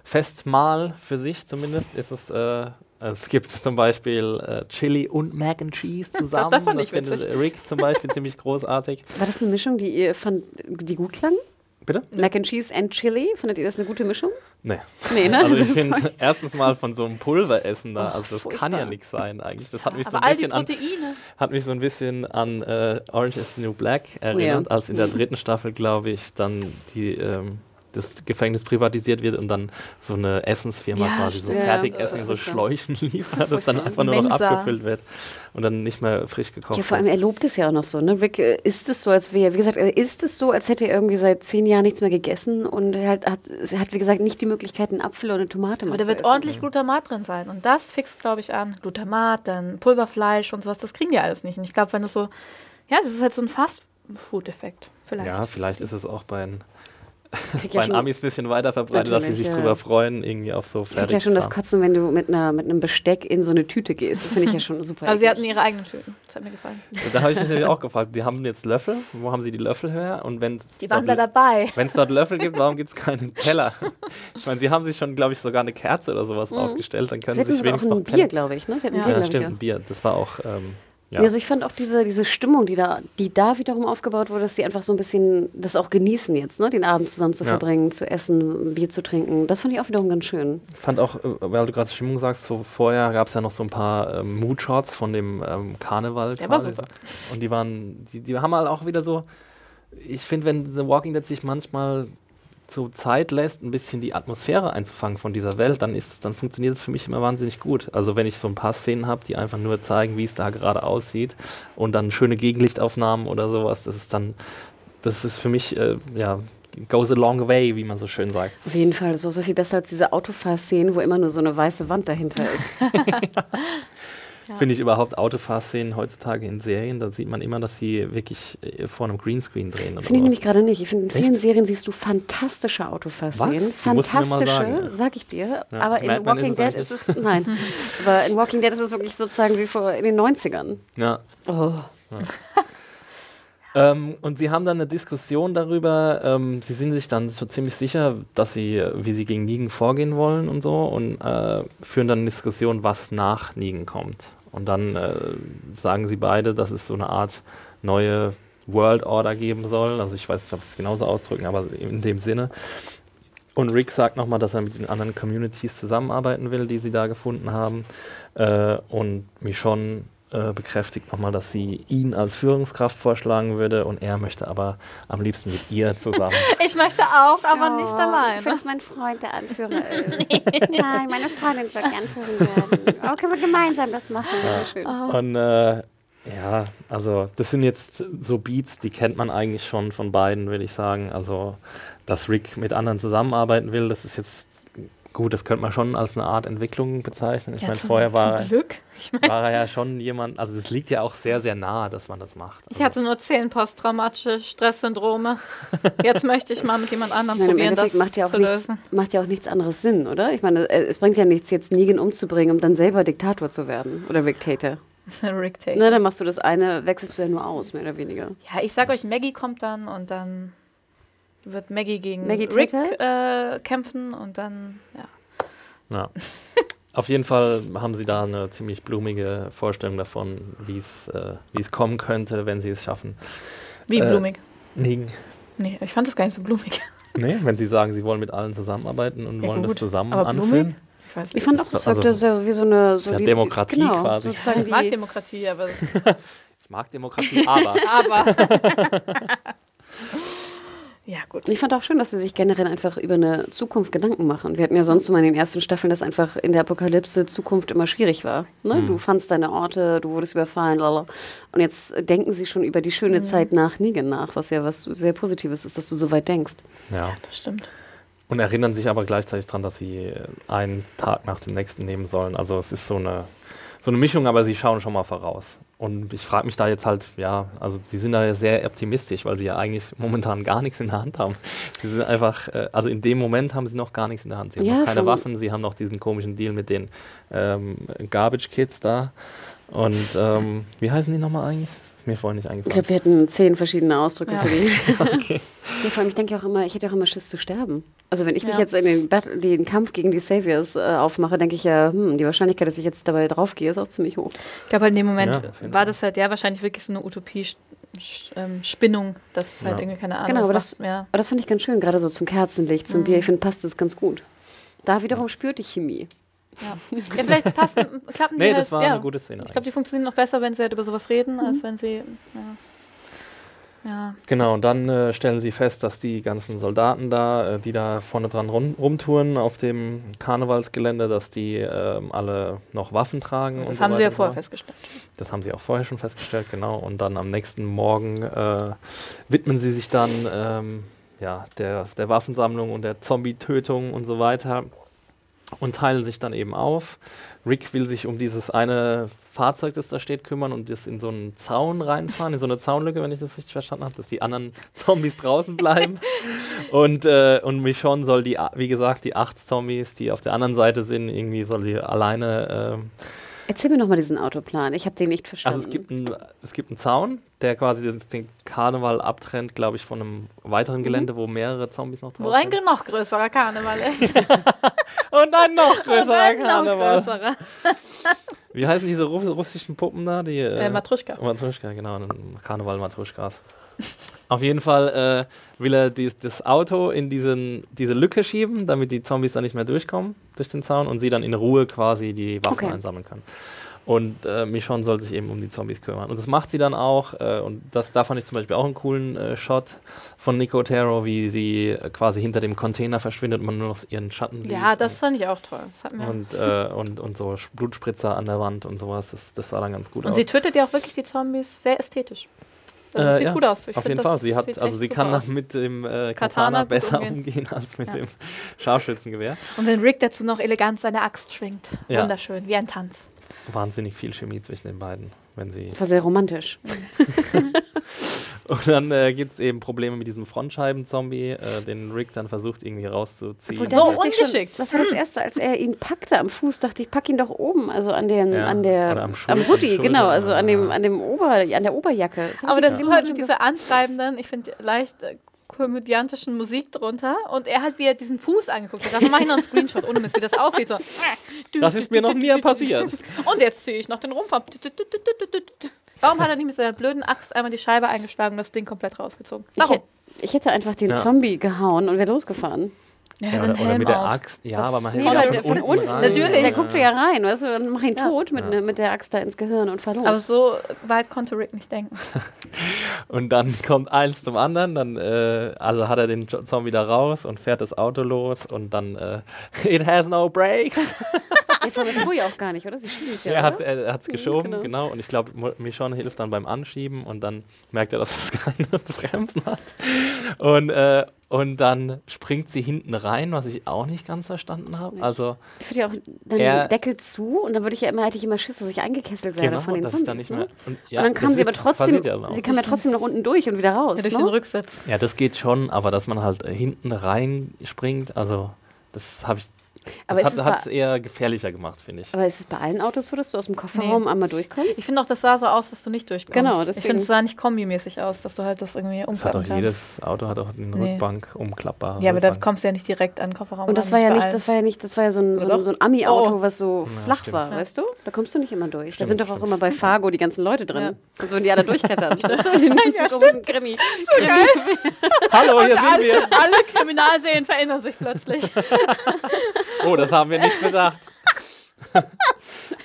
Festmahl für sich zumindest. Ist es, äh, es gibt zum Beispiel äh, Chili und Mac and Cheese zusammen. das fand ich findet witzig. Rick zum Beispiel ziemlich großartig. War das eine Mischung, die ihr fand, die gut klang? Bitte? Mac and Cheese and Chili? Fandet ihr das eine gute Mischung? Nee. Nee, ne? Also ich finde erstens mal von so einem Pulveressen da, Oh, also das kann ja nichts sein eigentlich. Das hat mich so Aber ein all die bisschen an. Hat mich so ein bisschen an äh, Orange is the New Black erinnert, als in der dritten Staffel, glaube ich, dann die, ähm, das Gefängnis privatisiert wird und dann so eine Essensfirma Ja, quasi so. Fertigessen, so. Schläuchen liefert, das dann einfach nur noch Mensa. abgefüllt wird und dann nicht mehr frisch gekocht Ja, vor allem, er lobt es ja auch noch so. Ne? Rick, äh, ist es so, als wäre, wie gesagt, er ist es so, als hätte er irgendwie seit zehn Jahren nichts mehr gegessen und er hat, hat, hat wie gesagt, nicht die Möglichkeit, einen Apfel oder eine Tomate Aber da wird essen. ordentlich Glutamat drin sein. Und das fixt, glaube ich, an. Glutamat, dann Pulverfleisch und sowas. Das kriegen die alles nicht. Und ich glaube, wenn es so. Ja, das ist halt so ein Fast-Food-Effekt. Vielleicht. Ja, vielleicht ist es auch bei den, Krieg bei ja den Amis ein bisschen weiter verbreitet, dass sie sich ja. drüber freuen, irgendwie auf so krieg ja schon das Fertig. Kotzen, wenn du mit, einer, mit einem Besteck in so eine Tüte gehst. Das finde ich ja schon super. Aber sie eklig. hatten ihre eigenen Tüten. Das hat mir gefallen. Da habe ich mich natürlich auch gefragt, die haben jetzt Löffel, wo haben sie die Löffel her? Und wenn Die waren da dabei. Wenn es dort Löffel gibt, warum gibt es keinen Teller? Ich meine, sie haben sich schon, glaube ich, sogar eine Kerze oder sowas aufgestellt. Dann können Sie sie sich aber auch wenigstens noch ein Bier, glaube ich. Ne? Sie hatten Ja. ein Bier, Ja, ich. stimmt, Ja. ein Bier. Das war auch, ähm, ja. Also ich fand auch diese, diese Stimmung, die da, die da wiederum aufgebaut wurde, dass sie einfach so ein bisschen das auch genießen jetzt, ne? den Abend zusammen zu Ja. verbringen, zu essen, Bier zu trinken. Das fand ich auch wiederum ganz schön. Ich fand auch, äh, weil du gerade Stimmung sagst, so vorher gab es ja noch so ein paar ähm, Moodshots von dem ähm, Karneval. Der war super. Und die waren, die, die haben halt auch wieder so, ich finde, wenn The Walking Dead sich manchmal so Zeit lässt, ein bisschen die Atmosphäre einzufangen von dieser Welt, dann ist, dann funktioniert es für mich immer wahnsinnig gut. Also wenn ich so ein paar Szenen habe, die einfach nur zeigen, wie es da gerade aussieht und dann schöne Gegenlichtaufnahmen oder sowas, das ist dann, das ist für mich, äh, ja, goes a long way, wie man so schön sagt. Auf jeden Fall, so, so viel besser als diese Autofahrszenen, wo immer nur so eine weiße Wand dahinter ist. Ja. Finde ich überhaupt Autofahrszenen heutzutage in Serien, da sieht man immer, dass sie wirklich äh, vor einem Greenscreen drehen. Finde ich nämlich gerade nicht. Ich finde, in vielen Echt? Serien siehst du fantastische Autofahrszenen. Fantastische, ja. sag ich dir. Ja, Aber in Mad Walking Dead ist es, nein. Aber in Walking Dead ist es wirklich sozusagen wie vor in den 90ern. Ja. Oh. Ähm, und sie haben dann eine Diskussion darüber, ähm, sie sind sich dann so ziemlich sicher, dass sie, äh, wie sie gegen Negan vorgehen wollen und so und äh, führen dann eine Diskussion, was nach Negan kommt. Und dann äh, sagen sie beide, dass es so eine Art neue World Order geben soll. Also ich weiß nicht, ob sie es genauso ausdrücken, aber in dem Sinne. Und Rick sagt nochmal, dass er mit den anderen Communities zusammenarbeiten will, die sie da gefunden haben. Äh, und Michonne äh, bekräftigt nochmal, dass sie ihn als Führungskraft vorschlagen würde und er möchte aber am liebsten mit ihr zusammen. Ich möchte auch, aber nicht Ich alleine. will, dass mein Freund der Anführer ist. Nein, meine Freundin soll anführen werden. Oh, können wir gemeinsam das machen? Ja. Schön. Und äh, ja, also das sind jetzt so Beats, die kennt man eigentlich schon von beiden, würde ich sagen. Also, dass Rick mit anderen zusammenarbeiten will, das ist jetzt Gut, das könnte man schon als eine Art Entwicklung bezeichnen. Ich Ja, meine, vorher war, Glück. Ich, mein, war er ja schon jemand, also es liegt ja auch sehr, sehr nahe, dass man das macht. ich Also, hatte nur zehn posttraumatische Stresssyndrome. Jetzt möchte ich mal mit jemand anderem Ich meine, probieren, das macht ja, auch zu nichts, lösen. macht ja auch nichts anderes Sinn, oder? Ich meine, äh, es bringt ja nichts, jetzt Negan umzubringen, um dann selber Diktator zu werden oder Diktator. Rick. Na, dann machst du das eine, wechselst du ja nur aus, mehr oder weniger. Ja, ich sag euch, Maggie kommt dann und dann wird Maggie gegen Maggie Rick äh, kämpfen und dann, ja. Ja. Auf jeden Fall haben sie da eine ziemlich blumige Vorstellung davon, wie es äh, wie es kommen könnte, wenn sie es schaffen. Wie Äh, blumig. Nee. Nee, ich fand das gar nicht so blumig. nee, wenn sie sagen, sie wollen mit allen zusammenarbeiten und Ja, wollen das gut. zusammen Aber anführen. blumig? Ich weiß Ich fand Das auch, das wirkte also- so wie so eine... So ja die- Demokratie genau, quasi. Sozusagen ich mag Demokratie, aber, Ich mag Demokratie, aber aber ja gut. ich fand auch schön, dass sie sich generell einfach über eine Zukunft Gedanken machen. Wir hatten ja sonst immer in den ersten Staffeln, dass einfach in der Apokalypse Zukunft immer schwierig war. Ne? Mhm. Du fandst deine Orte, du wurdest überfallen, lala. Und jetzt denken sie schon über die schöne Mhm. Zeit nach Negan nach, was ja was sehr Positives ist, dass du so weit denkst. ja. Das stimmt. Und erinnern sich aber gleichzeitig daran, dass sie einen Tag nach dem nächsten nehmen sollen. Also es ist so eine, so eine Mischung, aber sie schauen schon mal voraus. Und ich frage mich da jetzt halt, ja, also sie sind da ja sehr optimistisch, weil sie ja eigentlich momentan gar nichts in der Hand haben. Sie sind einfach, äh, also in dem Moment haben sie noch gar nichts in der Hand. Sie haben Ja, noch keine. Waffen, sie haben noch diesen komischen Deal mit den ähm, Garbage Kids da. Und ähm, wie heißen die nochmal eigentlich? Ist mir vorhin nicht Ich eingefallen. glaube, wir hätten zehn verschiedene Ausdrücke Ja. für die. Ja, vor allem, ich denke auch immer, ich hätte auch immer Schiss zu sterben. Also wenn ich mich Ja. jetzt in den, Battle, den Kampf gegen die Saviors äh, aufmache, denke ich ja, hm, die Wahrscheinlichkeit, dass ich jetzt dabei draufgehe, ist auch ziemlich hoch. Ich glaube, halt in dem Moment war das halt ja wahrscheinlich wirklich so eine Utopie-Spinnung, dass es halt Ja. irgendwie keine Ahnung Genau, aber das- macht. ja. Aber das fand ich ganz schön, gerade so zum Kerzenlicht, zum Mhm. Bier. Ich finde, passt das ganz gut. Da wiederum spürt die Chemie. Ja. ja, vielleicht passen, klappen die Nee, halt, das war ja. eine gute Szene. Ich glaube, die funktionieren noch besser, wenn sie halt über sowas reden, Mhm. als wenn sie. Ja. ja. Genau, und dann äh, stellen sie fest, dass die ganzen Soldaten da, äh, die da vorne dran rum, rumtouren auf dem Karnevalsgelände, dass die ähm, alle noch Waffen tragen. und Das so haben sie ja so vorher festgestellt. Das haben sie auch vorher schon festgestellt, genau. Und dann am nächsten Morgen äh, widmen sie sich dann ähm, ja, der, der Waffensammlung und der Zombie-Tötung und so weiter und teilen sich dann eben auf. Rick will sich um dieses eine Fahrzeug, das da steht, kümmern und das in so einen Zaun reinfahren, in so eine Zaunlücke, wenn ich das richtig verstanden habe, dass die anderen Zombies draußen bleiben. und, äh, und Michonne soll die, wie gesagt, die acht Zombies, die auf der anderen Seite sind, irgendwie soll sie alleine ähm, Erzähl mir nochmal diesen Autoplan. Ich habe den nicht verstanden. also es gibt, einen, es gibt einen Zaun, der quasi den, den Karneval abtrennt, glaube ich, von einem weiteren Gelände, wo mehrere Zombies noch drauf Wo ein sind. noch größerer Karneval ist. Und ein noch größerer ein noch Karneval. größerer. Wie heißen diese Ru russischen Puppen da? Die, Äh, Matruschka. Matruschka, genau, Karneval Matruschkas. Auf jeden Fall äh, will er dies, das Auto in diesen, diese Lücke schieben, damit die Zombies dann nicht mehr durchkommen durch den Zaun und sie dann in Ruhe quasi die Waffen Okay. einsammeln können. Und äh, Michonne soll sich eben um die Zombies kümmern. Und das macht sie dann auch. Äh, und das, da fand ich zum Beispiel auch einen coolen äh, Shot von Nico Tero, wie sie äh, quasi hinter dem Container verschwindet und man nur noch ihren Schatten sieht. Ja, das fand ich auch toll. Das und, äh, und, und so Blutspritzer an der Wand und sowas. Das, das sah dann ganz gut Und aus. sie tötet ja auch wirklich die Zombies sehr ästhetisch. Also Äh, es sieht ja, gut aus. Ich Auf jeden Fall. das Sie hat, also sie kann aus. das mit dem äh, Katana, Katana besser umgehen. umgehen als mit Ja. dem Scharfschützengewehr. Und wenn Rick dazu noch elegant seine Axt schwingt. Ja. Wunderschön, wie ein Tanz. Wahnsinnig viel Chemie zwischen den beiden, wenn sie. war sehr romantisch. Und dann äh, gibt es eben Probleme mit diesem Frontscheiben-Zombie, äh, den Rick dann versucht irgendwie rauszuziehen. So ungeschickt. Schon, das war das Erste, als er ihn packte am Fuß, dachte ich, pack ihn doch oben, also an, den, Ja, an der, oder am am, Schul- Hoodie, Schulter, genau, also an dem, ja. an dem Ober, an der Oberjacke. Das Aber immer halt schon mit dieser antreibenden, ich finde, leicht äh, komödiantischen Musik drunter. Und er hat wieder diesen Fuß angeguckt. Da mach ich noch einen Screenshot, ohne Mist, wie das aussieht. So. Das ist mir noch nie passiert. Und jetzt ziehe ich noch den Rumpf ab. Warum hat er nicht mit seiner blöden Axt einmal die Scheibe eingeschlagen und das Ding komplett rausgezogen? Ich, Warum? ich hätte einfach den Ja. Zombie gehauen und wäre losgefahren. Ja, oder, oder mit der. Axt. Ja, Das- aber man hält ja der von, von unten unten, rein. natürlich. Der guckt ja rein, weißt du, dann mach ihn Ja. tot mit, Ja. ne, mit der Axt da ins Gehirn und fahr los. Aber so weit konnte Rick nicht denken. Und dann kommt eins zum anderen, dann äh, also hat er den Zombie da raus und fährt das Auto los und dann äh, It has no brakes. Jetzt war das früher auch gar nicht, oder? Sie schieben es ja. er hat er hat's geschoben, genau. genau. Und ich glaube, Michonne hilft dann beim Anschieben und dann merkt er, dass es keine Bremsen hat. Und, äh, und dann springt sie hinten rein, was ich auch nicht ganz verstanden habe. Also, Ich würde ja auch dann Er- Deckel zu und dann würde ich ja immer, hätte ich immer Schiss, dass ich eingekesselt werde genau, von den Zombies. ich dann nicht ne? mehr. Und, ja, und dann kam sie aber trotzdem, ja sie kam ja trotzdem nach unten durch und wieder raus. Ja, durch ne? den Rücksitz. Ja, das geht schon, aber dass man halt äh, hinten rein springt, also das habe ich. Aber Das hat es eher gefährlicher gemacht, finde ich. Aber ist es bei allen Autos so, dass du aus dem Kofferraum einmal durchkommst? Ich finde auch, das sah so aus, dass du nicht durchkommst. Genau, Ich deswegen- finde, es sah nicht kombimäßig aus, dass du halt das irgendwie Das hat umklappen auch kannst. jedes Auto hat auch eine Nee. Rückbank umklappbare. Ja, aber da Rückbank. kommst du ja nicht direkt an den Kofferraum. Und das war ja nicht, das war ja nicht, das war ja so ein, so ein, so ein Ami-Auto, Oh. was so Ja, flach stimmt. war, Ja. weißt du? Da kommst du nicht immer durch. da Stimmt, sind doch auch stimmt. immer bei Fargo die ganzen Leute drin. Ja. Und so, die alle durchklettern. Ja, komischen Krimi. Hallo, hier sind wir. alle Kriminalserien verändern sich plötzlich. Oh, das haben wir nicht gedacht.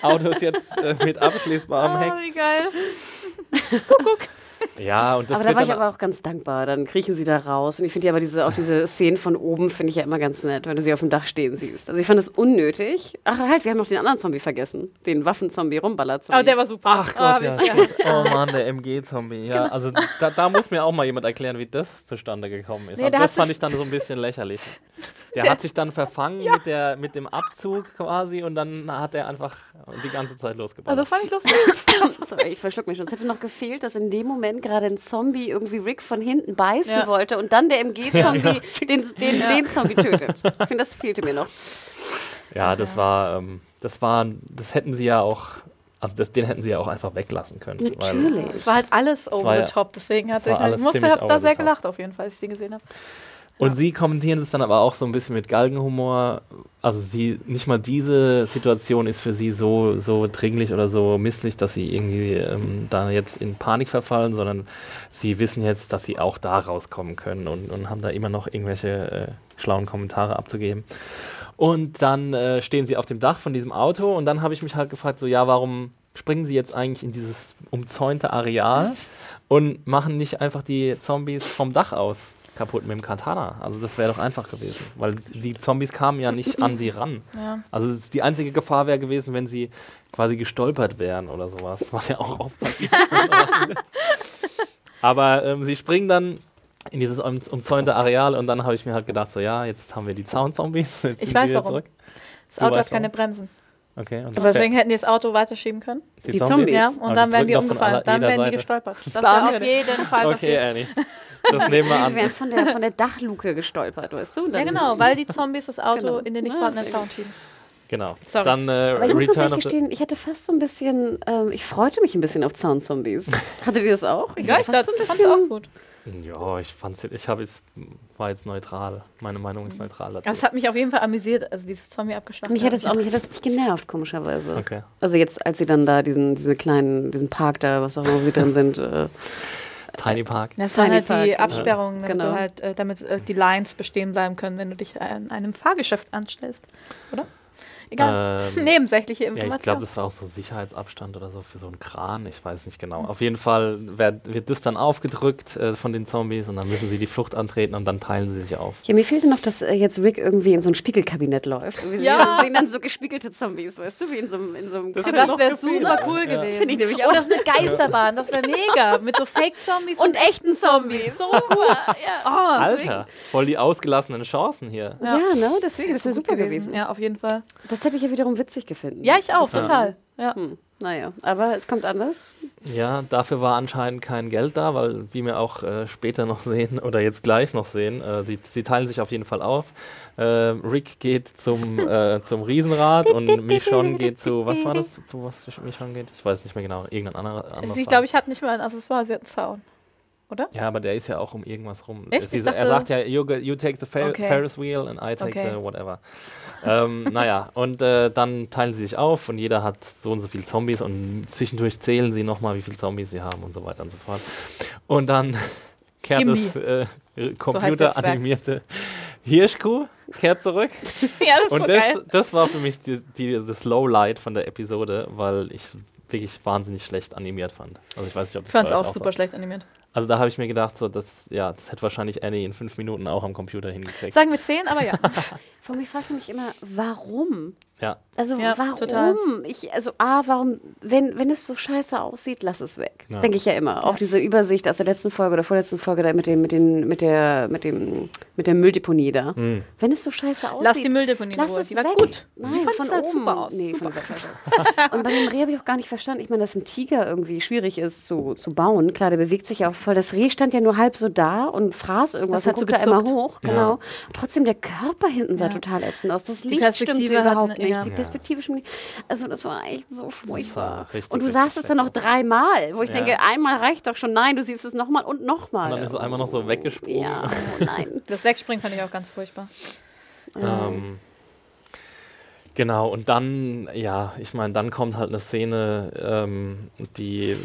Autos jetzt äh, mit abschließbarem Heck. wie geil. Ja, und das aber da war ich aber auch ganz dankbar. Dann kriechen sie da raus. Und ich finde ja aber diese, auch diese Szenen von oben finde ich ja immer ganz nett, wenn du sie auf dem Dach stehen siehst. Also ich fand es unnötig. Ach halt, wir haben noch den anderen Zombie vergessen. Den Waffenzombie, Rumballer-Zombie. Aber der war super. Ach Gott, Ah, ja, stimmt. Oh Mann, der MG-Zombie. Ja, also da, da muss mir auch mal jemand erklären, wie das zustande gekommen ist. Nee, also das fand ich dann so ein bisschen lächerlich. Der, Der- hat sich dann verfangen mit, der, mit dem Abzug quasi und dann hat er einfach die ganze Zeit Also losgebaut. das fand ich lustig. Sorry, ich verschluck mich schon. Es hätte noch gefehlt, dass in dem Moment gerade ein Zombie irgendwie Rick von hinten beißen Ja. wollte und dann der MG-Zombie den, den, Ja. den Zombie tötet. Ich finde, das fehlte mir noch. Ja, das war, ähm, das war, das hätten sie ja auch, also das, den hätten sie ja auch einfach weglassen können. Weil, Natürlich. Es war halt alles over the top. Deswegen hatte ich, halt, musste, hab da sehr gelacht auf jeden Fall, als ich den gesehen habe. Und Ja. sie kommentieren es dann aber auch so ein bisschen mit Galgenhumor. Also sie, nicht mal diese Situation ist für sie so, so dringlich oder so misslich, dass sie irgendwie ähm, da jetzt in Panik verfallen, sondern sie wissen jetzt, dass sie auch da rauskommen können und, und haben da immer noch irgendwelche äh, schlauen Kommentare abzugeben. Und dann äh, stehen sie auf dem Dach von diesem Auto und dann habe ich mich halt gefragt, so ja, warum springen sie jetzt eigentlich in dieses umzäunte Areal und machen nicht einfach die Zombies vom Dach aus kaputt mit dem Katana? Also das wäre doch einfach gewesen, weil die Zombies kamen ja nicht an sie ran. Ja. Also die einzige Gefahr wäre gewesen, wenn sie quasi gestolpert wären oder sowas, was ja auch oft passiert. Aber ähm, sie springen dann in dieses um, umzäunte Areal und dann habe ich mir halt gedacht, so ja, jetzt haben wir die Zaun-Zombies. Ich weiß warum. Zurück. Das Auto hat keine. Bremsen. Okay, und Aber deswegen hätten die das Auto weiterschieben können. Die Zombies. Ja, Aber und die dann wären die umgefallen. aller- Dann wären die gestolpert. Das wäre auf jeden Fall Okay, passiert. Annie. Das nehmen wir Die an. wären von der, von der Dachluke gestolpert, weißt du? Ja, genau, weil die Zombies das Auto Genau. in den nicht vorhandenen. Zaun schieben. Genau. Sorry. Dann äh, Aber ich muss Return the gestehen, ich hatte fast so ein bisschen, ähm, ich freute mich ein bisschen auf Zaun-Zombies. Hattet ihr das auch? Ja, ich fand fand es auch gut. Ja, ich fand's jetzt, ich habe jetzt, war jetzt neutral. Meine Meinung ist neutral dazu. Es hat mich auf jeden Fall amüsiert, also dieses Zombie abgeschlachtet. Mich hat das auch mich hat das nicht genervt, komischerweise. Okay. Also jetzt, als sie dann da diesen, diese kleinen, diesen Park da, was auch immer wo sie drin sind, äh, Tiny Park. Das waren halt Park, die. Absperrungen, damit, Genau. du halt, äh, damit äh, die Lines bestehen bleiben können, wenn du dich an einem Fahrgeschäft anstellst. Oder? Egal. Ähm, Nebensächliche Ja, ich glaube, Informationen. das war auch so Sicherheitsabstand oder so für so einen Kran. Ich weiß nicht genau. Auf jeden Fall werd, wird das dann aufgedrückt äh, von den Zombies und dann müssen sie die Flucht antreten und dann teilen sie sich auf. Ja, mir fehlte noch, dass äh, jetzt Rick irgendwie in so ein Spiegelkabinett läuft. Und wir Ja. sehen dann so gespiegelte Zombies, weißt du, wie in so einem, in so einem Das das wäre super cool Ja. gewesen. Finde ich nämlich Oh, auch. das ist eine Geisterbahn. Das wäre mega. Mit so Fake-Zombies Und echten Zombies. So gut. Oh, Alter, voll die ausgelassenen Chancen hier. Ja, ne? Deswegen, das wäre super gewesen. Ja, auf jeden Fall. Das hätte ich ja wiederum witzig gefunden. Ja, ich auch, total. Ja. Hm, naja, aber es kommt anders. Ja, dafür war anscheinend kein Geld da, weil, wie wir auch äh, später noch sehen oder jetzt gleich noch sehen, äh, sie, sie teilen sich auf jeden Fall auf. Äh, Rick geht zum, äh, zum Riesenrad und Michonne geht zu, was war das, zu was Michonne geht? Ich weiß nicht mehr genau, irgendein anderer. anderes Sie, glaube ich, hat nicht mal ein Accessoire, sie hat einen Zaun. Ja, aber der ist ja auch um irgendwas rum. Ich er sagt ja, you, you take the Fer Okay. Ferris wheel and I take Okay. the whatever. ähm, naja, und äh, dann teilen sie sich auf und jeder hat so und so viele Zombies und zwischendurch zählen sie nochmal, wie viele Zombies sie haben und so weiter und so fort. Und dann kehrt Gimli. das äh, computeranimierte Hirschkuh kehrt zurück. ja, das Und so das, das war für mich die, die, das Lowlight von der Episode, weil ich wirklich wahnsinnig schlecht animiert fand. Also ich weiß nicht, ob Ich das fand es auch super war. schlecht animiert. Also da habe ich mir gedacht, so, das, ja, das hätte wahrscheinlich Annie in fünf Minuten auch am Computer hingekriegt. Sagen wir 10, aber ja. Allem, ich fragte mich immer, warum? Ja. Also Ja, warum? total. Ich, also A, warum, wenn, wenn es so scheiße aussieht, lass es weg. Ja. Denke ich ja immer. Auch diese Übersicht aus der letzten Folge oder vorletzten Folge da mit dem, mit den, mit der, mit dem, mit der Mülldeponie da. Hm. Wenn es so scheiße aussieht. Lass die Mülldeponie Lass es Die war weg. gut. Nein, die von oben. super aus. Nee, super. aus. Und bei dem Reh habe ich auch gar nicht verstanden. Ich meine, dass ein Tiger irgendwie schwierig ist zu, zu bauen. Klar, der bewegt sich auch voll. Das Reh stand ja nur halb so da und fraß irgendwas Das hat und so guckte immer hoch. Genau. Trotzdem, der Körper hinten sah Ja. total ätzend aus. Das Licht stimmte überhaupt eine- nicht. ja. Die. Perspektive stimmte nicht. Also das war echt so furchtbar. Und du sahst es dann noch dreimal, wo ich Ja. denke, einmal reicht doch schon. Nein, du siehst es nochmal und nochmal. Und dann ist es einmal noch so weggesprungen. Ja, oh nein. Das Wegspringen fand ich auch ganz furchtbar. Ähm, genau, und dann, ja, ich meine, dann kommt halt eine Szene, ähm, die,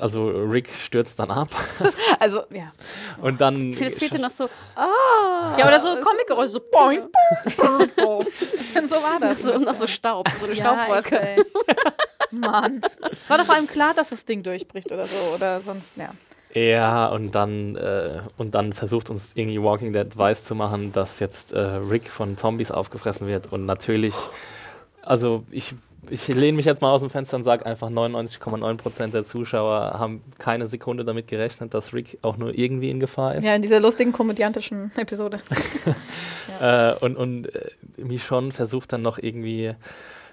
also Rick stürzt dann ab Also, ja. und dann. Es fehlte noch so, ah. Ja, oder so Comic-Geräusche, so boing, boing, boing. Und so war das. so, noch so Staub, so eine Ja, Staubwolke. Mann. Es war doch vor allem klar, dass das Ding durchbricht oder so. Oder sonst, ja. Ja, und dann, äh, und dann versucht uns irgendwie Walking Dead weiß zu machen, dass jetzt äh, Rick von Zombies aufgefressen wird. Und natürlich, also ich, ich lehne mich jetzt mal aus dem Fenster und sage einfach, 99,9% der Zuschauer haben keine Sekunde damit gerechnet, dass Rick auch nur irgendwie in Gefahr ist. Ja, in dieser lustigen komödiantischen Episode. Äh, und und äh, Michonne versucht dann noch irgendwie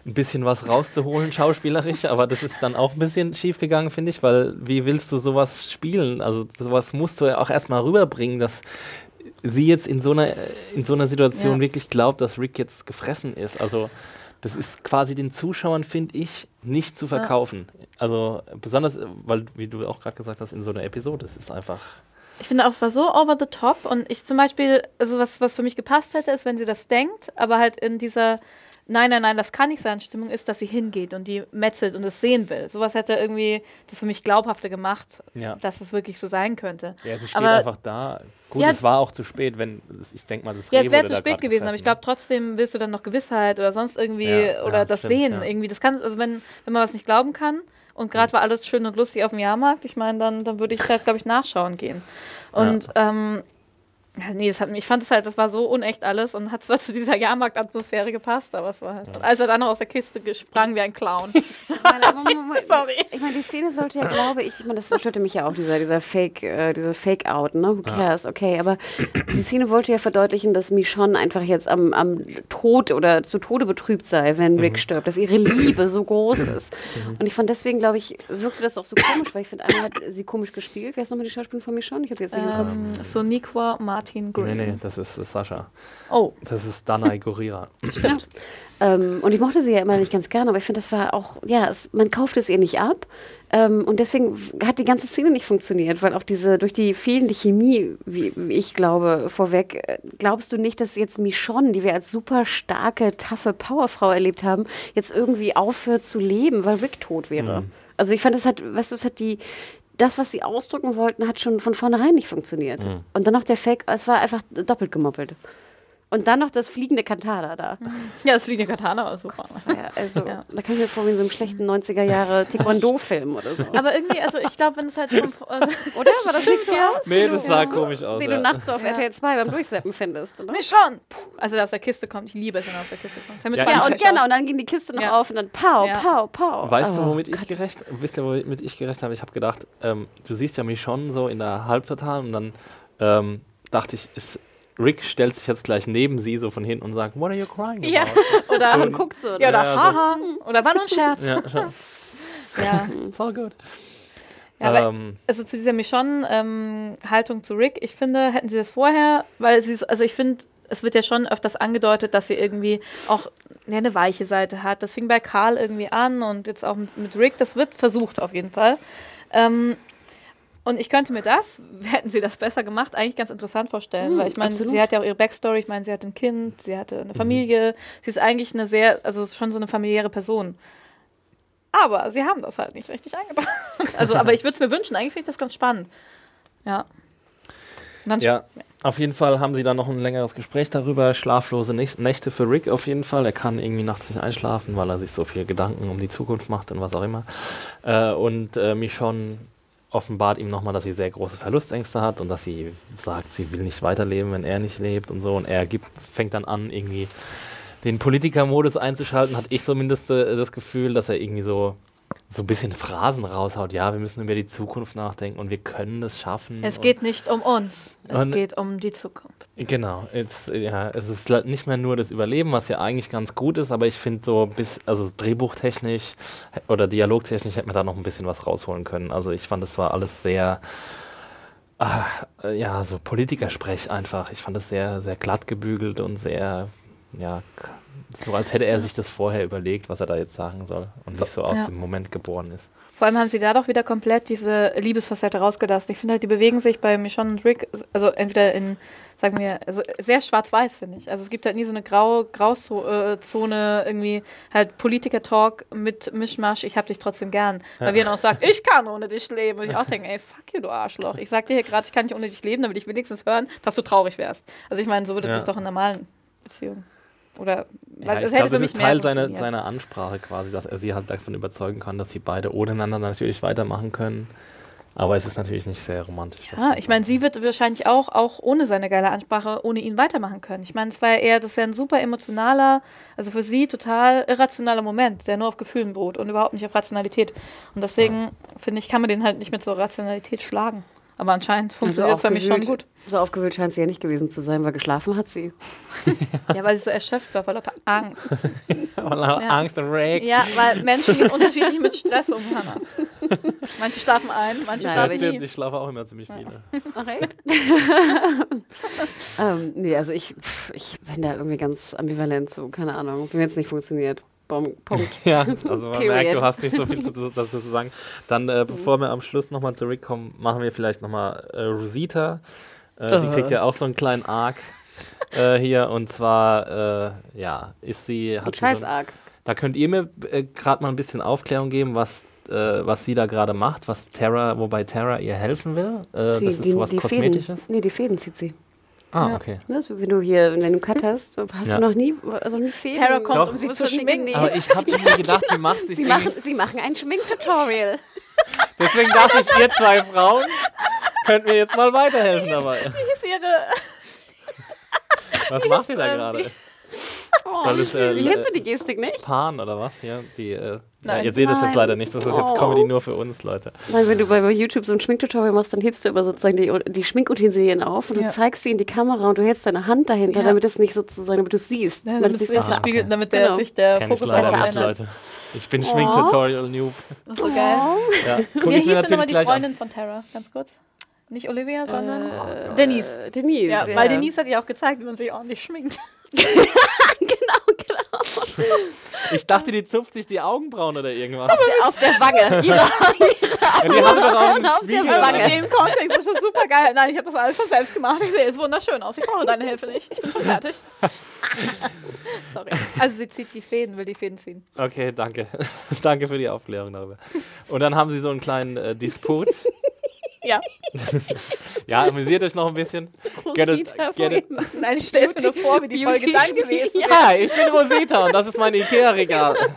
ein bisschen was rauszuholen, schauspielerisch, aber das ist dann auch ein bisschen schief gegangen, finde ich, weil wie willst du sowas spielen? Also sowas musst du ja auch erstmal rüberbringen, dass sie jetzt in so einer, in so einer Situation Ja. wirklich glaubt, dass Rick jetzt gefressen ist. Also das ist quasi den Zuschauern, finde ich, nicht zu verkaufen. Also besonders, äh, weil, wie du auch gerade gesagt hast, in so einer Episode, es ist einfach... Ich finde auch, es war so over the top und ich zum Beispiel, also was, was für mich gepasst hätte, ist, wenn sie das denkt, aber halt in dieser Nein, nein, nein, das kann nicht sein. Stimmung ist, dass sie hingeht und die metzelt und es sehen will. Sowas hätte irgendwie das für mich glaubhafter gemacht, Ja. dass es wirklich so sein könnte. Ja, sie steht Aber- einfach da. Gut, Ja, es war auch zu spät, wenn ich denke mal, das Ja, Reh es wäre zu spät gewesen, aber ich gefressen. glaube trotzdem willst du dann noch Gewissheit oder sonst irgendwie Ja, oder das stimmt, sehen irgendwie. Das kann also wenn wenn man was nicht glauben kann und gerade war alles schön und lustig auf dem Jahrmarkt, ich meine, dann dann würde ich halt glaube ich nachschauen gehen. Und ähm, ja, nee, das hat mich, ich fand es halt, das war so unecht alles und hat zwar zu dieser Jahrmarktatmosphäre gepasst, aber es war halt. Und als er dann noch aus der Kiste sprang wie ein Clown. Sorry. Ich meine, die Szene sollte ja, glaube ich, ich meine, das störte mich ja auch, dieser, dieser Fake, äh, dieser Fake-Out, ne? Who cares? Okay, aber die Szene wollte ja verdeutlichen, dass Michonne einfach jetzt am, am Tod oder zu Tode betrübt sei, wenn Rick stirbt, dass ihre Liebe so groß ist. Und ich fand deswegen, glaube ich, wirkte das auch so komisch, weil ich finde, einmal hat sie komisch gespielt. Wer ist nochmal die Schauspielerin von Michonne? Ich habe jetzt nicht im Kopf. ähm, Soniqua Martin Green. Nee, nee, das ist äh, Sascha. Oh, Das ist Danai Gurira. Stimmt. Ähm, und ich mochte sie ja immer nicht ganz gerne, aber ich finde, das war auch, ja, es, man kauft es ihr nicht ab. Ähm, und deswegen hat die ganze Szene nicht funktioniert, weil auch diese, durch die fehlende Chemie, wie, wie ich glaube, vorweg, äh, glaubst du nicht, dass jetzt Michonne, die wir als super starke, taffe Powerfrau erlebt haben, jetzt irgendwie aufhört zu leben, weil Rick tot wäre? Also ich fand, das hat, weißt du, es hat die, das, was sie ausdrücken wollten, hat schon von vornherein nicht funktioniert. Und dann noch der Fake, es war einfach doppelt gemoppelt. Und dann noch das fliegende Kantada da. ja, das fliegende Katana war super. Ja, also, Ja. da kann ich mir vorstellen, so einem schlechten 90er Jahre Taekwondo-Film oder so. Aber irgendwie, also ich glaube, wenn es halt. vom- Also, Oder? War das nicht so aus? Nee, das du- sah komisch aus. Den ja. du nachts so auf Ja. RTL 2 beim Durchseppen findest, oder? Mir schon! Puh, als er aus der Kiste kommt. Ich liebe es, wenn er aus der Kiste kommt. Damit Ja, und genau, und dann ging die Kiste noch Ja. auf und dann pow, Ja. pow, pow. Weißt du, Oh, womit ich gerecht, wisst ihr, womit ich gerecht habe? Ich habe gedacht, ähm, du siehst ja mich schon so in der Halbtotalen und dann ähm, dachte ich, ist, Rick stellt sich jetzt gleich neben sie so von hinten und sagt, What are you crying Ja, about? oder, Und guckt so. ja, oder Ja, so. haha. Oder war nur ein Scherz. ja. Ja. It's all good. Ja, ähm, also zu dieser Michonne-Haltung zu Rick, ich finde, hätten sie das vorher, weil sie, also ich finde, es wird ja schon öfters angedeutet, dass sie irgendwie auch ja, eine weiche Seite hat. Das fing bei Karl irgendwie an und jetzt auch mit, mit Rick, das wird versucht auf jeden Fall. Ähm, und ich könnte mir das, hätten sie das besser gemacht, eigentlich ganz interessant vorstellen, Mm, weil ich meine, absolut. sie hat ja auch ihre Backstory, ich meine, sie hat ein Kind, sie hatte eine Familie, sie ist eigentlich eine sehr, also schon so eine familiäre Person. Aber sie haben das halt nicht richtig eingebaut. Also, aber ich würde es mir wünschen, eigentlich finde ich das ganz spannend. Ja. Ja, auf jeden Fall haben sie dann noch ein längeres Gespräch darüber. Schlaflose Näch- Nächte für Rick auf jeden Fall. Er kann irgendwie nachts nicht einschlafen, weil er sich so viel Gedanken um die Zukunft macht und was auch immer. Äh, und äh, Michonne offenbart ihm nochmal, dass sie sehr große Verlustängste hat und dass sie sagt, sie will nicht weiterleben, wenn er nicht lebt und so. Und er gibt, fängt dann an, irgendwie den Politikermodus einzuschalten, hatte ich zumindest äh, das Gefühl, dass er irgendwie so so ein bisschen Phrasen raushaut. Ja, wir müssen über die Zukunft nachdenken und wir können es schaffen. Es geht nicht um uns, es geht um die Zukunft. Genau, jetzt, ja, es ist nicht mehr nur das Überleben, was ja eigentlich ganz gut ist, aber ich finde so bis, also drehbuchtechnisch oder dialogtechnisch hätte man da noch ein bisschen was rausholen können. Also ich fand, das war alles sehr, ah, äh, ja, so Politikersprech einfach. Ich fand es sehr, sehr glatt gebügelt und sehr, ja, so als hätte er sich das vorher überlegt, was er da jetzt sagen soll und nicht so aus Ja. dem Moment geboren ist. Vor allem haben sie da doch wieder komplett diese Liebesfacette rausgelassen. Ich finde halt, die bewegen sich bei Michonne und Rick, also entweder in, sagen wir, also sehr schwarz-weiß, finde ich. Also es gibt halt nie so eine grau Grauzone, irgendwie halt Politiker-Talk mit Mischmasch, ich hab dich trotzdem gern. Weil wir dann auch sagen, ich kann ohne dich leben. Und ich auch denke, ey, fuck you, du Arschloch. Ich sag dir hier gerade, ich kann nicht ohne dich leben, damit ich wenigstens hören, dass du traurig wärst. Also ich meine, so würde Ja. das doch in normalen Beziehungen. Oder, Ja, weiß, ich glaube, mich ist Teil seiner, seiner Ansprache quasi, dass er sie halt davon überzeugen kann, dass sie beide ohne einander natürlich weitermachen können. Aber es ist natürlich nicht sehr romantisch. das Ja, ich meine, sie wird wahrscheinlich auch, auch ohne seine geile Ansprache, ohne ihn weitermachen können. Ich meine, es war ja eher, das ist ja ein super emotionaler, also für sie total irrationaler Moment, der nur auf Gefühlen beruht und überhaupt nicht auf Rationalität. Und deswegen, finde ich, kann man den halt nicht mit so Rationalität schlagen. Aber anscheinend funktioniert es für mich schon gut. So aufgewühlt scheint sie ja nicht gewesen zu sein, weil geschlafen hat sie. Ja, weil sie so erschöpft war vor lauter Angst. Voller Ja. Angst und Rage. Ja, weil Menschen gehen unterschiedlich mit Stress um, Hannah. Manche schlafen ein, manche Nein, Ja, schlafen stimmt, nie. ich schlafe auch immer ziemlich viele. Ach, echt? ähm, nee, also ich, pff, ich bin da irgendwie ganz ambivalent zu, keine Ahnung, wenn jetzt nicht funktioniert. Punkt. Ja, also man merkt, du hast nicht so viel zu, dazu zu sagen. Dann, äh, bevor wir am Schluss nochmal zurückkommen, machen wir vielleicht nochmal äh, Rosita. Äh, Die kriegt ja auch so einen kleinen Arc äh, hier. Und zwar, äh, ja, ist sie. Hat Ein sie so, Scheiß-Arg. da könnt ihr mir äh, gerade mal ein bisschen Aufklärung geben, was, äh, was sie da gerade macht, was Terra, wobei Terra ihr helfen will. Sie- das ist sowas Kosmetisches. Fäden. Nee, die Fäden zieht sie. Ah, Ja. okay. Ne, so, wenn du hier, wenn du Cut hast, hast Ja. du noch nie, also nie Fäden. Terra kommt, Doch. um sie zu schminken. Aber ich habe irgendwie gedacht, sie macht sich Sie machen, sie machen ein Schminktutorial. Deswegen dachte ich, ihr zwei Frauen könnt mir jetzt mal weiterhelfen dabei. Wie ist ihre Was macht ihr da ähm, gerade? Oh, Soll es, äh, Kennst du die Gestik nicht? Pan oder was? hier? die, äh, ja, Nein. ihr seht das jetzt leider nicht. Das ist jetzt Oh. Comedy nur für uns, Leute. Nein, wenn du bei YouTube so ein Schminktutorial machst, dann hebst du immer sozusagen die, die Schminkutensilien auf und Ja. du zeigst sie in die Kamera und du hältst deine Hand dahinter, Ja. damit es nicht sozusagen, damit du siehst. Ja, damit damit besser Ah, spiegelt, okay. damit der Genau. sich der Kenn Fokus auf nicht. Leute. Ich bin Schminktutorial-Noob. Das ist so geil. Ja, guck Wie hieß denn nochmal die gleich an. Freundin von Terra? Ganz kurz. Nicht Olivia, sondern Äh, Denise. Denise. Ja, ja. weil Denise hat ja auch gezeigt, wie man sich ordentlich schminkt. Ich dachte, die zupft sich die Augenbrauen oder irgendwas. Auf der Wange. Ihre, Ja, die haben doch auch einen Auf der. Wange. In dem Kontext ist das super geil. Nein, ich habe das alles schon selbst gemacht. Ich sehe jetzt wunderschön aus. Ich brauche deine Hilfe nicht. Ich bin schon fertig. Sorry. Also sie zieht die Fäden, will die Fäden ziehen. Okay, danke. danke für die Aufklärung darüber. Und dann haben sie so einen kleinen äh, Disput. Ja. Ja, amüsiert euch noch ein bisschen. Get it, get it. Nein, ich stelle mir nur vor, wie die Folge dann gewesen wäre. Ja, ich bin Rosita und das ist mein Ikea-Regal.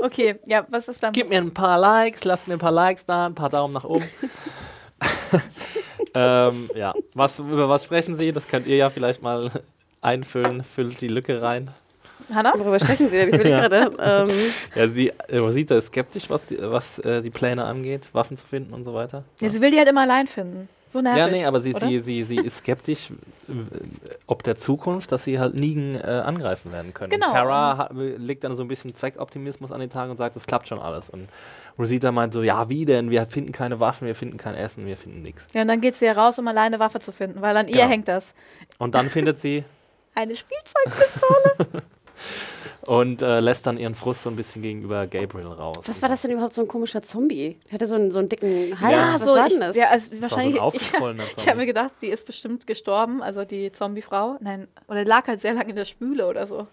Okay, ja, was ist dann? Gib mir ein paar Likes, lasst mir ein paar Likes da, ein paar Daumen nach oben. ähm, ja, was, über was sprechen Sie? Das könnt ihr ja vielleicht mal einfüllen. Füllt die Lücke rein. Hannah? Worüber sprechen Sie denn? Ich will Ja. gerade. Ähm, Ja, sie, äh, Rosita ist skeptisch, was, die, was äh, die Pläne angeht, Waffen zu finden und so weiter. Ja, sie will die halt immer allein finden. So nervig. Ja, nee, aber sie, sie, sie, sie ist skeptisch, äh, ob der Zukunft, dass sie halt Nigen äh, angreifen werden können. Genau. Ha- legt dann so ein bisschen Zweckoptimismus an den Tag und sagt, es klappt schon alles. Und Rosita meint so, ja, wie denn? Wir finden keine Waffen, wir finden kein Essen, wir finden nichts. Ja, und dann geht sie ja raus, um alleine Waffe zu finden, weil an ihr Genau. hängt das. Und dann findet sie Eine Spielzeugpistole. und äh, lässt dann ihren Frust so ein bisschen gegenüber Gabriel raus. was war das denn überhaupt so ein komischer Zombie? Der hatte so einen, so einen dicken Hals. Ja, was so, war ich, denn das? ja, also Das war so wahrscheinlich. ein ich ich habe mir gedacht, die ist bestimmt gestorben, also die Zombiefrau. Nein, oder lag halt sehr lange in der Spüle oder so.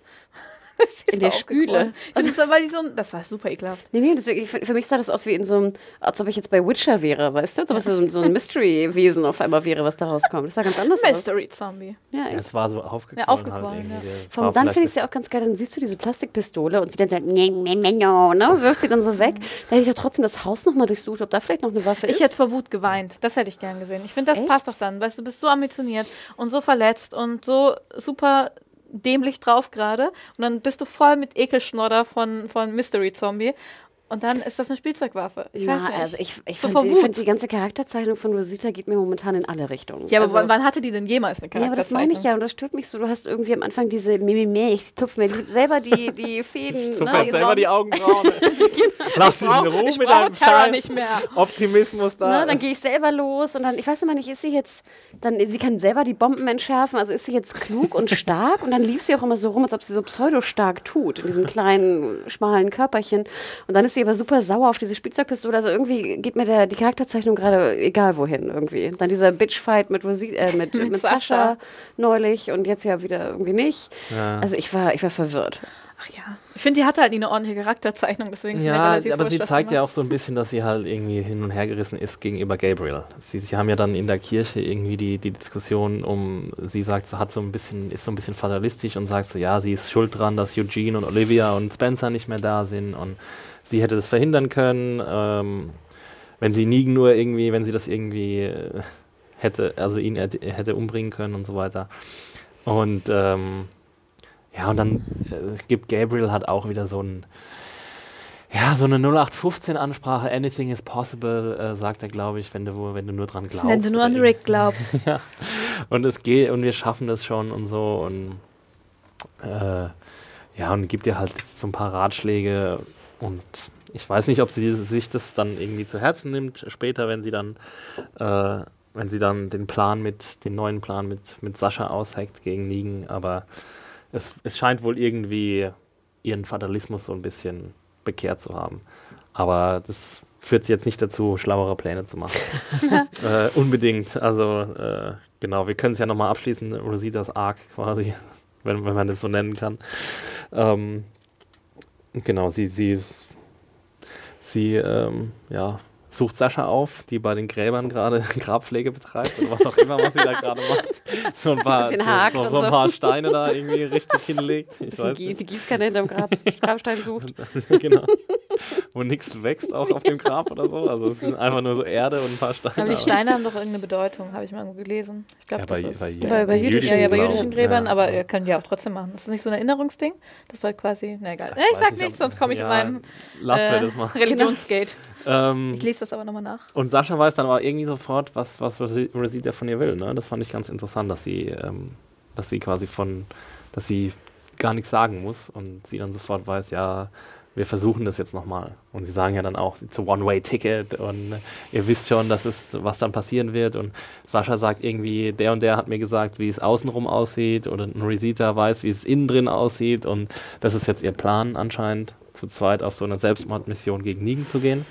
Das ist In der Spüle. finde, das, war die so, das war super ekelhaft. Nee, nee, deswegen, für, für mich sah das aus wie in so einem, als ob ich jetzt bei Witcher wäre, weißt du? Als ob es so, so ein Mystery-Wesen auf einmal wäre, was da rauskommt. Das sah ganz anders aus. Mystery Zombie. Ja, es war so aufgequollen. Ja, aufgequollen, halt ja. Vom, dann finde ich es ja auch ganz geil, dann siehst du diese Plastikpistole und sie dann sagt, nee, nee, nee, no, ne? wirft sie dann so weg. Da hätte ich ja trotzdem das Haus nochmal durchsucht, ob da vielleicht noch eine Waffe ist. Ich hätte vor Wut geweint. Das hätte ich gern gesehen. Ich finde, das Echt? passt doch dann. Weißt du, du bist so ambitioniert und so verletzt und so super dämlich drauf gerade. Und dann bist du voll mit Ekelschnodder von, von Mystery Zombie. Und dann ist das eine Spielzeugwaffe. Ich weiß Na, nicht. also ich, ich So finde find die ganze Charakterzeichnung von Rosita geht mir momentan in alle Richtungen. ja, aber also, wann, hatte die denn jemals eine Ja, aber das meine ich ja und das stört mich so. Du hast irgendwie am Anfang diese Mimimi, ich tupfe mir selber die, die Fäden. So ne, fällt selber die Augenbrauen. Lass dich in Ruhe ich mit deinem Terror Scheiß nicht mehr. Optimismus da. Ne, dann gehe ich selber los und dann, ich weiß immer nicht, ist sie jetzt, dann, sie kann selber die Bomben entschärfen, also ist sie jetzt klug und stark und dann lief sie auch immer so rum, als ob sie so pseudo-stark tut, in diesem kleinen, schmalen Körperchen. Und dann ist sie aber super sauer auf diese Spielzeugpistole, also irgendwie geht mir der, die Charakterzeichnung gerade egal wohin irgendwie. Dann dieser Bitchfight mit, Rosi äh, mit, mit, Sascha. Sascha. neulich und jetzt ja wieder irgendwie nicht. Ja. Also ich war, ich war verwirrt. Ach ja. Ich finde, die hatte halt nie eine ordentliche Charakterzeichnung, deswegen ist mir Ja, relativ aber sie zeigt ja auch so ein bisschen, dass sie halt irgendwie hin und her gerissen ist gegenüber Gabriel. Sie, sie haben ja dann in der Kirche irgendwie die, die Diskussion um, sie sagt, sie hat so ein bisschen, ist so ein bisschen fatalistisch und sagt so, ja, sie ist schuld dran, dass Eugene und Olivia und Spencer nicht mehr da sind und sie hätte das verhindern können, ähm, wenn sie Negan nur irgendwie, wenn sie das irgendwie äh, hätte, also ihn hätte- umbringen können und so weiter. Und ähm, ja, und dann äh, gibt Gabriel halt auch wieder so ein, ja, so eine 0815-Ansprache, anything is possible, äh, sagt er, glaube ich, wenn du, wenn du nur dran glaubst. Wenn du nur an Rick glaubst. ja. Und es geht und wir schaffen das schon und so und äh, ja, und gibt dir halt jetzt so ein paar Ratschläge und ich weiß nicht, ob sie sich das dann irgendwie zu Herzen nimmt, später, wenn sie dann, äh, wenn sie dann den Plan mit, den neuen Plan mit, mit Sascha ausheckt gegen Negan, aber es, es scheint wohl irgendwie ihren Fatalismus so ein bisschen bekehrt zu haben. Aber das führt sie jetzt nicht dazu, schlauere Pläne zu machen. äh, unbedingt. Also, äh, genau, wir können es ja nochmal abschließen, Rositas Arc quasi, wenn, wenn man das so nennen kann. Ähm, genau, sie, sie, sie ähm, ja, sucht Sascha auf, die bei den Gräbern gerade Grabpflege betreibt oder was auch immer, was sie da gerade macht. So ein paar, Bisschen so, so, so ein so. paar Steine da irgendwie richtig hinlegt. Ich weiß nicht. die Gießkanne hinterm Grab, Grabstein sucht. genau. Wo nichts wächst auch auf dem Grab oder so. Also es sind einfach nur so Erde und ein paar Steine. Aber die Steine haben doch irgendeine Bedeutung, habe ich mal irgendwo gelesen. Ich glaube, Ja, bei, das bei, ist. bei, bei- bei jüdischen ja, ja, bei jüdischen Gräbern, Ja, aber ja. ihr könnt ja auch trotzdem machen. Das ist nicht so ein Erinnerungsding. Das war quasi. Na egal. Ich ich sag nicht, nichts, sonst komme ich ja, mit meinem äh. Religionsgate. Ähm, Ich lese das aber nochmal nach. und Sascha weiß dann aber irgendwie sofort, was, was Rosita von ihr will. Ne? Das fand ich ganz interessant, dass sie, ähm, dass sie quasi von, dass sie gar nichts sagen muss und sie dann sofort weiß, ja, wir versuchen das jetzt nochmal. Und sie sagen ja dann auch, it's a one-way-ticket und ihr wisst schon, dass es, was dann passieren wird. Und Sascha sagt irgendwie, der und der hat mir gesagt, wie es außenrum aussieht. Oder Rosita weiß, wie es innen drin aussieht. Und das ist jetzt ihr Plan anscheinend, zu zweit auf so eine Selbstmordmission gegen Negan zu gehen.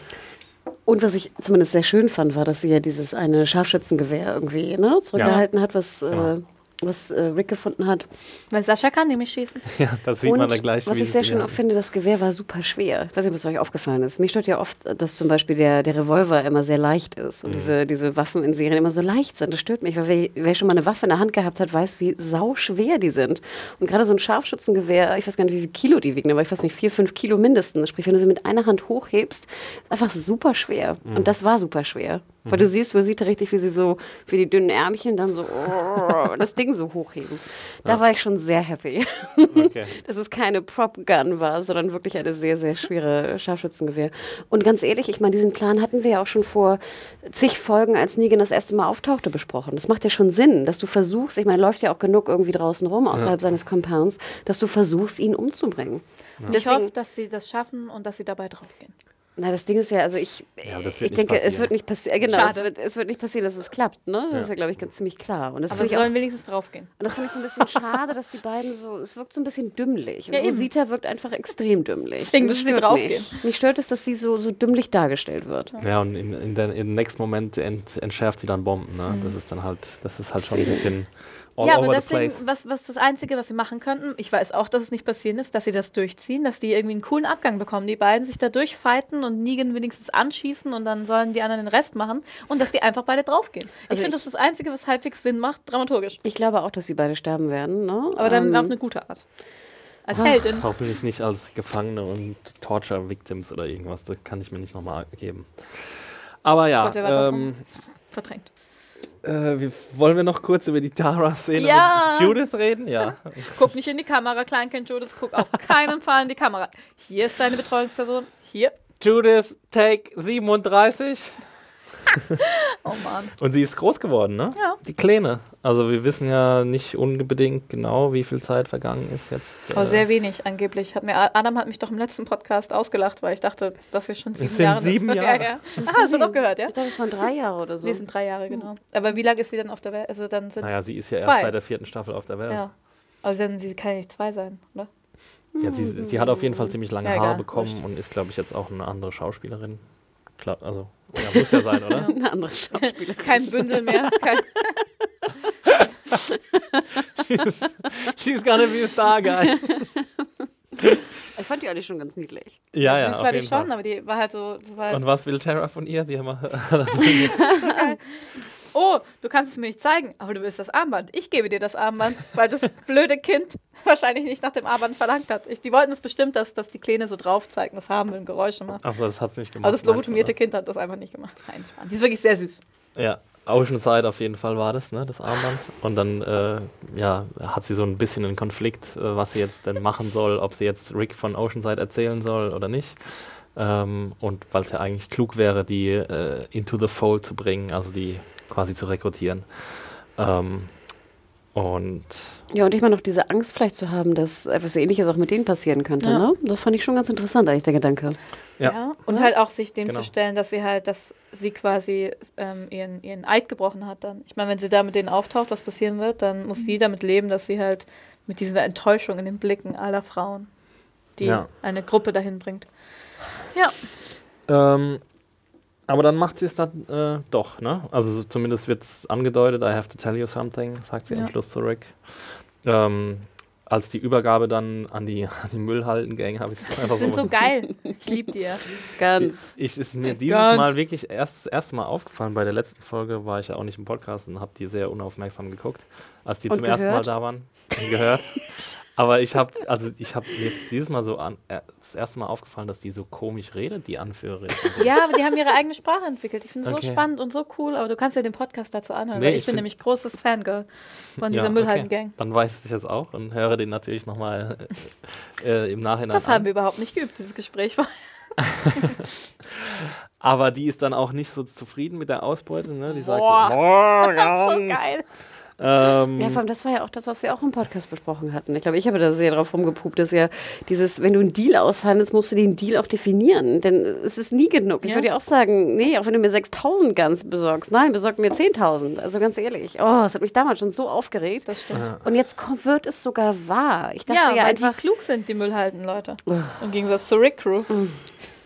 Und was ich zumindest sehr schön fand, war, dass sie ja dieses eine Scharfschützengewehr irgendwie ne, zurückgehalten hat, was, Ja. äh, was äh, Rick gefunden hat. Weil Sascha kann nämlich schießen. Ja, das sieht und man dann gleich. was wie ich sehr schön auch finde, das Gewehr war super schwer. Ich weiß nicht, ob es euch aufgefallen ist. Mir stört ja oft, dass zum Beispiel der, der Revolver immer sehr leicht ist Mhm. und diese, diese Waffen in Serien immer so leicht sind. Das stört mich, weil wer, wer schon mal eine Waffe in der Hand gehabt hat, weiß, wie sau schwer die sind. Und gerade so ein Scharfschützengewehr, ich weiß gar nicht, wie viel Kilo die wiegen, aber ich weiß nicht, vier, fünf Kilo mindestens. Sprich, wenn du sie mit einer Hand hochhebst, ist einfach super schwer. Mhm. Und das war super schwer. Weil du siehst, du siehst richtig, wie sie so, wie die dünnen Ärmchen dann so oh, das Ding so hochheben. Da war ich schon sehr happy Okay. dass es keine Prop-Gun war, sondern wirklich eine sehr, sehr schwere Scharfschützengewehr. Und ganz ehrlich, ich meine, diesen Plan hatten wir ja auch schon vor zig Folgen, als Negan das erste Mal auftauchte, besprochen. Das macht ja schon Sinn, dass du versuchst, ich meine, er läuft ja auch genug irgendwie draußen rum, außerhalb seines Compounds, dass du versuchst, ihn umzubringen. Und ich hoffe, dass sie das schaffen und dass sie dabei draufgehen. Na, das Ding ist ja, also ich, Ja, ich denke, es passieren. wird nicht passieren. Genau, es wird, es wird nicht passieren, dass es klappt. Ne? Das ist ja, glaube ich, ganz ziemlich klar. Und das Aber sie ich sollen wenigstens draufgehen. Und das finde ich so ein bisschen schade, dass die beiden so, es wirkt so ein bisschen dümmlich. Und Ja, eben. Rosita wirkt einfach extrem dümmlich. Deswegen Und das müssen sie draufgehen. Mich. mich stört es, dass sie so, so dümmlich dargestellt wird. Ja, und in, in der, im nächsten Moment ent, entschärft sie dann Bomben. Ne? Das ist dann halt, das ist halt schon ein bisschen all ja, aber over the deswegen, place. was, was das Einzige, was sie machen könnten, ich weiß auch, dass es nicht passieren ist, dass sie das durchziehen, dass die irgendwie einen coolen Abgang bekommen, die beiden sich da durchfighten und Negan wenigstens anschießen und dann sollen die anderen den Rest machen und dass die einfach beide draufgehen. Also ich finde, das ist das Einzige, was halbwegs Sinn macht, dramaturgisch. Ich glaube auch, dass sie beide sterben werden. Ne? Aber dann Ähm, auf eine gute Art. Als Heldin. Hoffentlich nicht als Gefangene und Torture-Victims oder irgendwas. Das kann ich mir nicht nochmal geben. Aber ja, Gott, ähm, Verdrängt. Äh, wir, wollen wir noch kurz über die Tara-Szene Ja. mit Judith reden? Ja. Guck nicht in die Kamera, Kleinkind Judith, guck auf keinen Fall in die Kamera. Hier ist deine Betreuungsperson. Hier. Judith, Take 37. Oh Mann. Und sie ist groß geworden, ne? Ja. Die Kleine. Also wir wissen ja nicht unbedingt genau, wie viel Zeit vergangen ist jetzt. Oh, äh, sehr wenig angeblich. Hat mir, Adam hat mich doch im letzten Podcast ausgelacht, weil ich dachte, dass wir schon sieben sind Jahre sieben das- Jahre. Ja, ja. Ah, hast du doch gehört, ja? Ich glaube, es waren drei Jahre oder so. Nee, es sind drei Jahre, genau. Aber wie lange ist sie dann auf der Welt? Also dann sind Naja, sie ist ja zwei. erst seit der vierten Staffel auf der Welt. ja. Aber dann, sie kann ja nicht zwei sein, oder? Ja, sie, sie hat auf jeden Fall ziemlich lange Ja, Haare egal, bekommen und ist, glaube ich, jetzt auch eine andere Schauspielerin. Klar, also, ja, muss ja sein, oder? Eine andere Schauspielerin. Kein Bündel mehr. Kein, She's gonna be a star, guys. Ich fand die alle schon ganz niedlich. Ja, ja, süß auf war die schon, Fall. aber die war halt so. Das war halt, Und was will Tara von ihr? Sie haben oh, du kannst es mir nicht zeigen, aber du willst das Armband. Ich gebe dir das Armband, weil das blöde Kind wahrscheinlich nicht nach dem Armband verlangt hat. Ich, die wollten es bestimmt, dass, dass die Kleine so drauf zeigen, das haben will und Geräusche macht. Ach so, das hat's nicht gemacht. Aber das lobotomierte? Kind hat das einfach nicht gemacht. Nein, Spaß. Die ist wirklich sehr süß. Ja, Oceanside auf jeden Fall war das, ne, das Armband. Und dann, äh, ja, hat sie so ein bisschen einen Konflikt, äh, was sie jetzt denn machen soll, ob sie jetzt Rick von Oceanside erzählen soll oder nicht. Ähm, und weil es ja eigentlich klug wäre, die äh, into the fold zu bringen, also die quasi zu rekrutieren. Ähm, und Ja, und ich meine noch diese Angst vielleicht zu haben, dass etwas Ähnliches auch mit denen passieren könnte. Ja. Ne? Das fand ich schon ganz interessant, eigentlich, der Gedanke. Ja. Und halt auch sich dem Genau. zu stellen, dass sie halt, dass sie quasi ähm, ihren, ihren Eid gebrochen hat dann. Ich meine, wenn sie da mit denen auftaucht, was passieren wird, dann muss sie damit leben, dass sie halt mit dieser Enttäuschung in den Blicken aller Frauen, die Ja. eine Gruppe dahin bringt. Ja. Ähm, aber dann macht sie es dann äh, doch, ne? Also so zumindest wird es angedeutet, I have to tell you something, sagt sie Ja. am Schluss zu Rick. Ähm, als die Übergabe dann an die, an die Müllhalden-Gang habe ich es einfach Die sind so geil. Ich liebe die ja. Ganz. Ich ist mir dieses Ganz. Mal wirklich erst das erste Mal aufgefallen. Bei der letzten Folge war ich ja auch nicht im Podcast und habe die sehr unaufmerksam geguckt, als die Und zum ersten Mal gehört? da waren. Und gehört. Aber ich habe, also ich habe mir jetzt dieses Mal so an, äh, das erste Mal aufgefallen, dass die so komisch redet, die Anführerin. Ja, aber die haben ihre eigene Sprache entwickelt. Ich finde es Okay. so spannend und so cool, aber du kannst ja den Podcast dazu anhören, Nee, weil ich, ich bin nämlich großes Fangirl von dieser Ja, Müllhalden-Gang. Dann weiß ich jetzt auch und höre den natürlich nochmal äh, im Nachhinein Das an. haben wir überhaupt nicht geübt, dieses Gespräch war. Aber die ist dann auch nicht so zufrieden mit der Ausbeute. Ne? Die sagt, Boah. morgen. so geil. Ähm, Ja, vor allem, das war ja auch das, was wir auch im Podcast besprochen hatten. Ich glaube, ich habe da sehr drauf rumgepupt, dass ja dieses, wenn du einen Deal aushandelst, musst du den Deal auch definieren. Denn es ist nie genug. Ich Ja. würde ja auch sagen, nee, auch wenn du mir 6000 Guns besorgst, nein, besorg mir 10.000. Also ganz ehrlich, oh, das hat mich damals schon so aufgeregt. Das stimmt. Ja. Und jetzt kommt, wird es sogar wahr. Ich dachte Ja, ja, weil einfach, die klug sind, die Müllhalden-Leute. Im Gegensatz zur Rick Crew.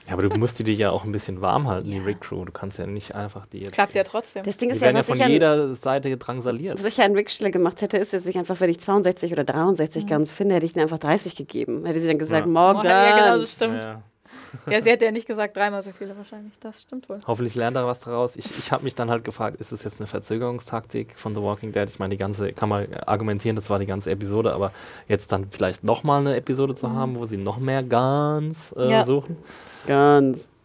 Ja, aber du musst die dir ja auch ein bisschen warm halten, die Rick Crew. Du kannst ja nicht einfach die jetzt. Klappt ja trotzdem. das Ding Die ist ja, werden ja von ich an, jeder Seite drangsaliert. was ich ja an Rick Stelle gemacht hätte, ist jetzt nicht einfach, wenn ich 62 oder 63 Guns finde, hätte ich ihnen einfach 30 gegeben. Hätte sie dann gesagt, Ja. morgen. Oh, ja, genau, das stimmt. Ja. Ja, sie hätte ja nicht gesagt, dreimal so viele wahrscheinlich. Das stimmt wohl. Hoffentlich lernt er was daraus. Ich, ich habe mich dann halt gefragt, ist es jetzt eine Verzögerungstaktik von The Walking Dead? Ich meine, die ganze, kann man argumentieren, das war die ganze Episode, aber jetzt dann vielleicht nochmal eine Episode zu haben, wo sie noch mehr Guns äh, Ja. suchen. Ganz.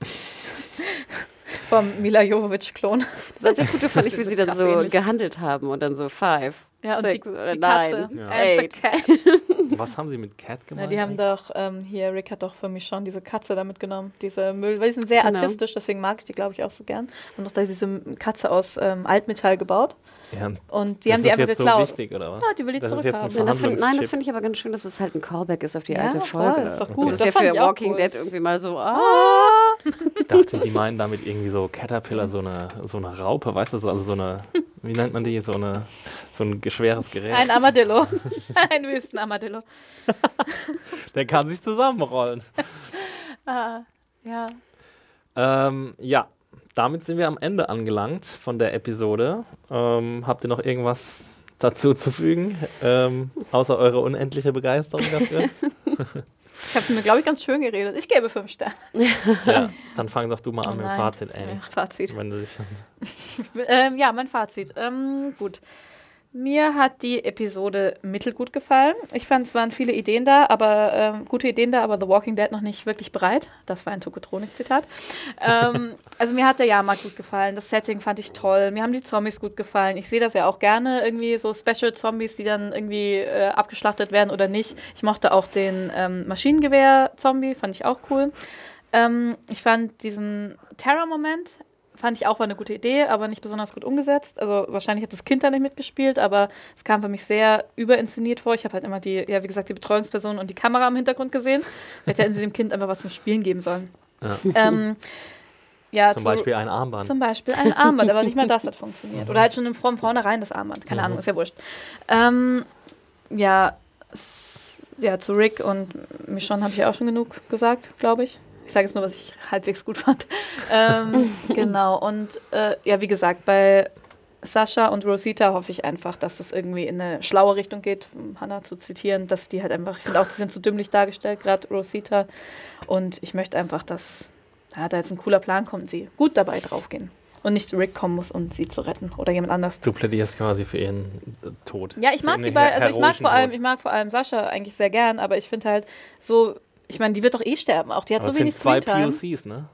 Vom Mila Jovovich-Klon. Das einzige Gute fand ich, wie sie dann so ähnlich. gehandelt haben und dann so five, Ja, und die, six die Katze. Ja. And the eight. cat. Was haben sie mit Cat Ja, gemacht? die haben doch, ähm, hier, Rick hat doch für mich schon diese Katze da mitgenommen. Diese Müll, weil die sind sehr Genau. artistisch, deswegen mag ich die, glaube ich, auch so gern. Und noch da ist diese Katze aus ähm, Altmetall gebaut. Ja, Und die das haben die ist einfach geklaut. so wichtig, oder was? Ja, die will ich Das ist zurückhaben. Nein, das find, nein, das finde ich aber ganz schön, dass es halt ein Callback ist auf die Ja, alte voll, Folge. ist doch gut. Das ist Das ja fand für ich auch Walking cool. Dead irgendwie mal so, ah. Ich dachte, die meinen damit irgendwie so Caterpillar, so eine, so eine Raupe, weißt du, so, also so eine, wie nennt man die, so, eine, so ein schweres Gerät. Ein Armadillo. Ein Wüstenarmadillo. Der kann sich zusammenrollen. Ah, ja. Ähm, ja, damit sind wir am Ende angelangt von der Episode. Ähm, habt ihr noch irgendwas dazu zu fügen, ähm, außer eure unendliche Begeisterung dafür? Ich habe es mir, glaube ich, ganz schön geredet. Ich gebe fünf Sterne. ja, dann fang doch du mal an Oh mit dem. Fazit, Annie. Ja, Fazit. Wenn du dich schon Ähm, ja, mein Fazit. Ähm, gut. Mir hat die Episode mittelgut gefallen. Ich fand, es waren viele Ideen da, aber ähm, gute Ideen da, aber The Walking Dead noch nicht wirklich bereit. Das war ein Tokotronik-Zitat. ähm, also mir hat der Jahrmarkt gut gefallen. Das Setting fand ich toll. Mir haben die Zombies gut gefallen. Ich sehe das ja auch gerne, irgendwie so Special-Zombies, die dann irgendwie äh, abgeschlachtet werden oder nicht. Ich mochte auch den ähm, Maschinengewehr-Zombie, fand ich auch cool. Ähm, ich fand diesen Terror-Moment, fand ich auch war eine gute Idee, aber nicht besonders gut umgesetzt. Also wahrscheinlich hat das Kind da nicht mitgespielt, aber es kam für mich sehr überinszeniert vor. Ich habe halt immer die, ja wie gesagt, die Betreuungsperson und die Kamera im Hintergrund gesehen. Vielleicht hätten sie dem Kind einfach was zum Spielen geben sollen. Ja. Ähm, ja, zum zu- Beispiel ein Armband. zum Beispiel ein Armband, aber nicht mal das hat funktioniert. Oder halt schon im von vornherein das Armband. Keine Mhm. Ahnung, ist ja wurscht. Ähm, ja, ja, zu Rick und Michonne habe ich ja auch schon genug gesagt, glaube ich. Ich sage jetzt nur, was ich halbwegs gut fand. ähm, genau, und äh, ja, wie gesagt, bei Sascha und Rosita hoffe ich einfach, dass das irgendwie in eine schlaue Richtung geht, um Hannah zu zitieren, dass die halt einfach, ich finde auch, die sind zu dümmlich dargestellt, gerade Rosita. Und ich möchte einfach, dass ja, da jetzt ein cooler Plan kommt, und sie gut dabei draufgehen. Und nicht Rick kommen muss, um sie zu retten oder jemand anders. Du plädierst quasi für ihren äh, Tod. Ja, ich mag die beiden, also ich mag vor allem, Tod. ich mag vor allem Sascha eigentlich sehr gern, aber ich finde halt so, ich meine, die wird doch eh sterben auch. Die hat Aber so wenig sind zwei. POCs, ne?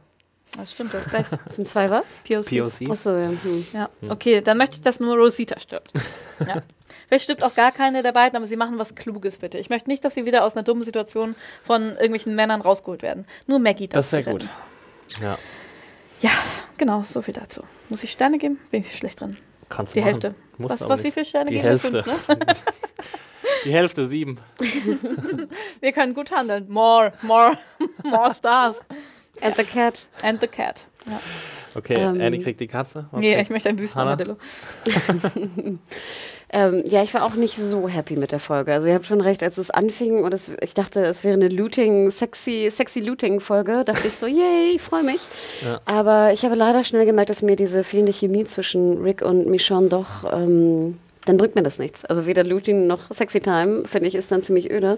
Das stimmt, du hast recht. Das sind zwei was? POCs. POCs. Achso, ja. Hm. Ja, okay, dann möchte ich, dass nur Rosita stirbt. ja. Vielleicht stirbt auch gar keine der beiden, aber sie machen was Kluges, bitte. Ich möchte nicht, dass sie wieder aus einer dummen Situation von irgendwelchen Männern rausgeholt werden. Nur Maggie darf Das wäre sie gut. Ja, Ja, genau, so viel dazu. Muss ich Sterne geben? Bin ich schlecht drin. kannst du Die machen. Hälfte. Musst Was, aber was, wie nicht. viele Sterne Die geben Hälfte. wir? Fünf, ne? Die Hälfte, sieben. Wir können gut handeln. More, more, more stars. And the Cat. And the cat. Ja. Okay, Ähm, Annie kriegt die Katze. Was Nee, ich möchte ein Wüstenarmadillo. Ähm, ja, ich war auch nicht so happy mit der Folge. Also ihr habt schon recht, als es anfing und es, ich dachte, es wäre eine Looting, sexy, sexy Looting-Folge, dachte ich so, yay, ich freue mich. Ja. Aber ich habe leider schnell gemerkt, dass mir diese fehlende Chemie zwischen Rick und Michonne doch, ähm, dann bringt mir das nichts. Also weder Looting noch Sexy Time, finde ich, ist dann ziemlich öde.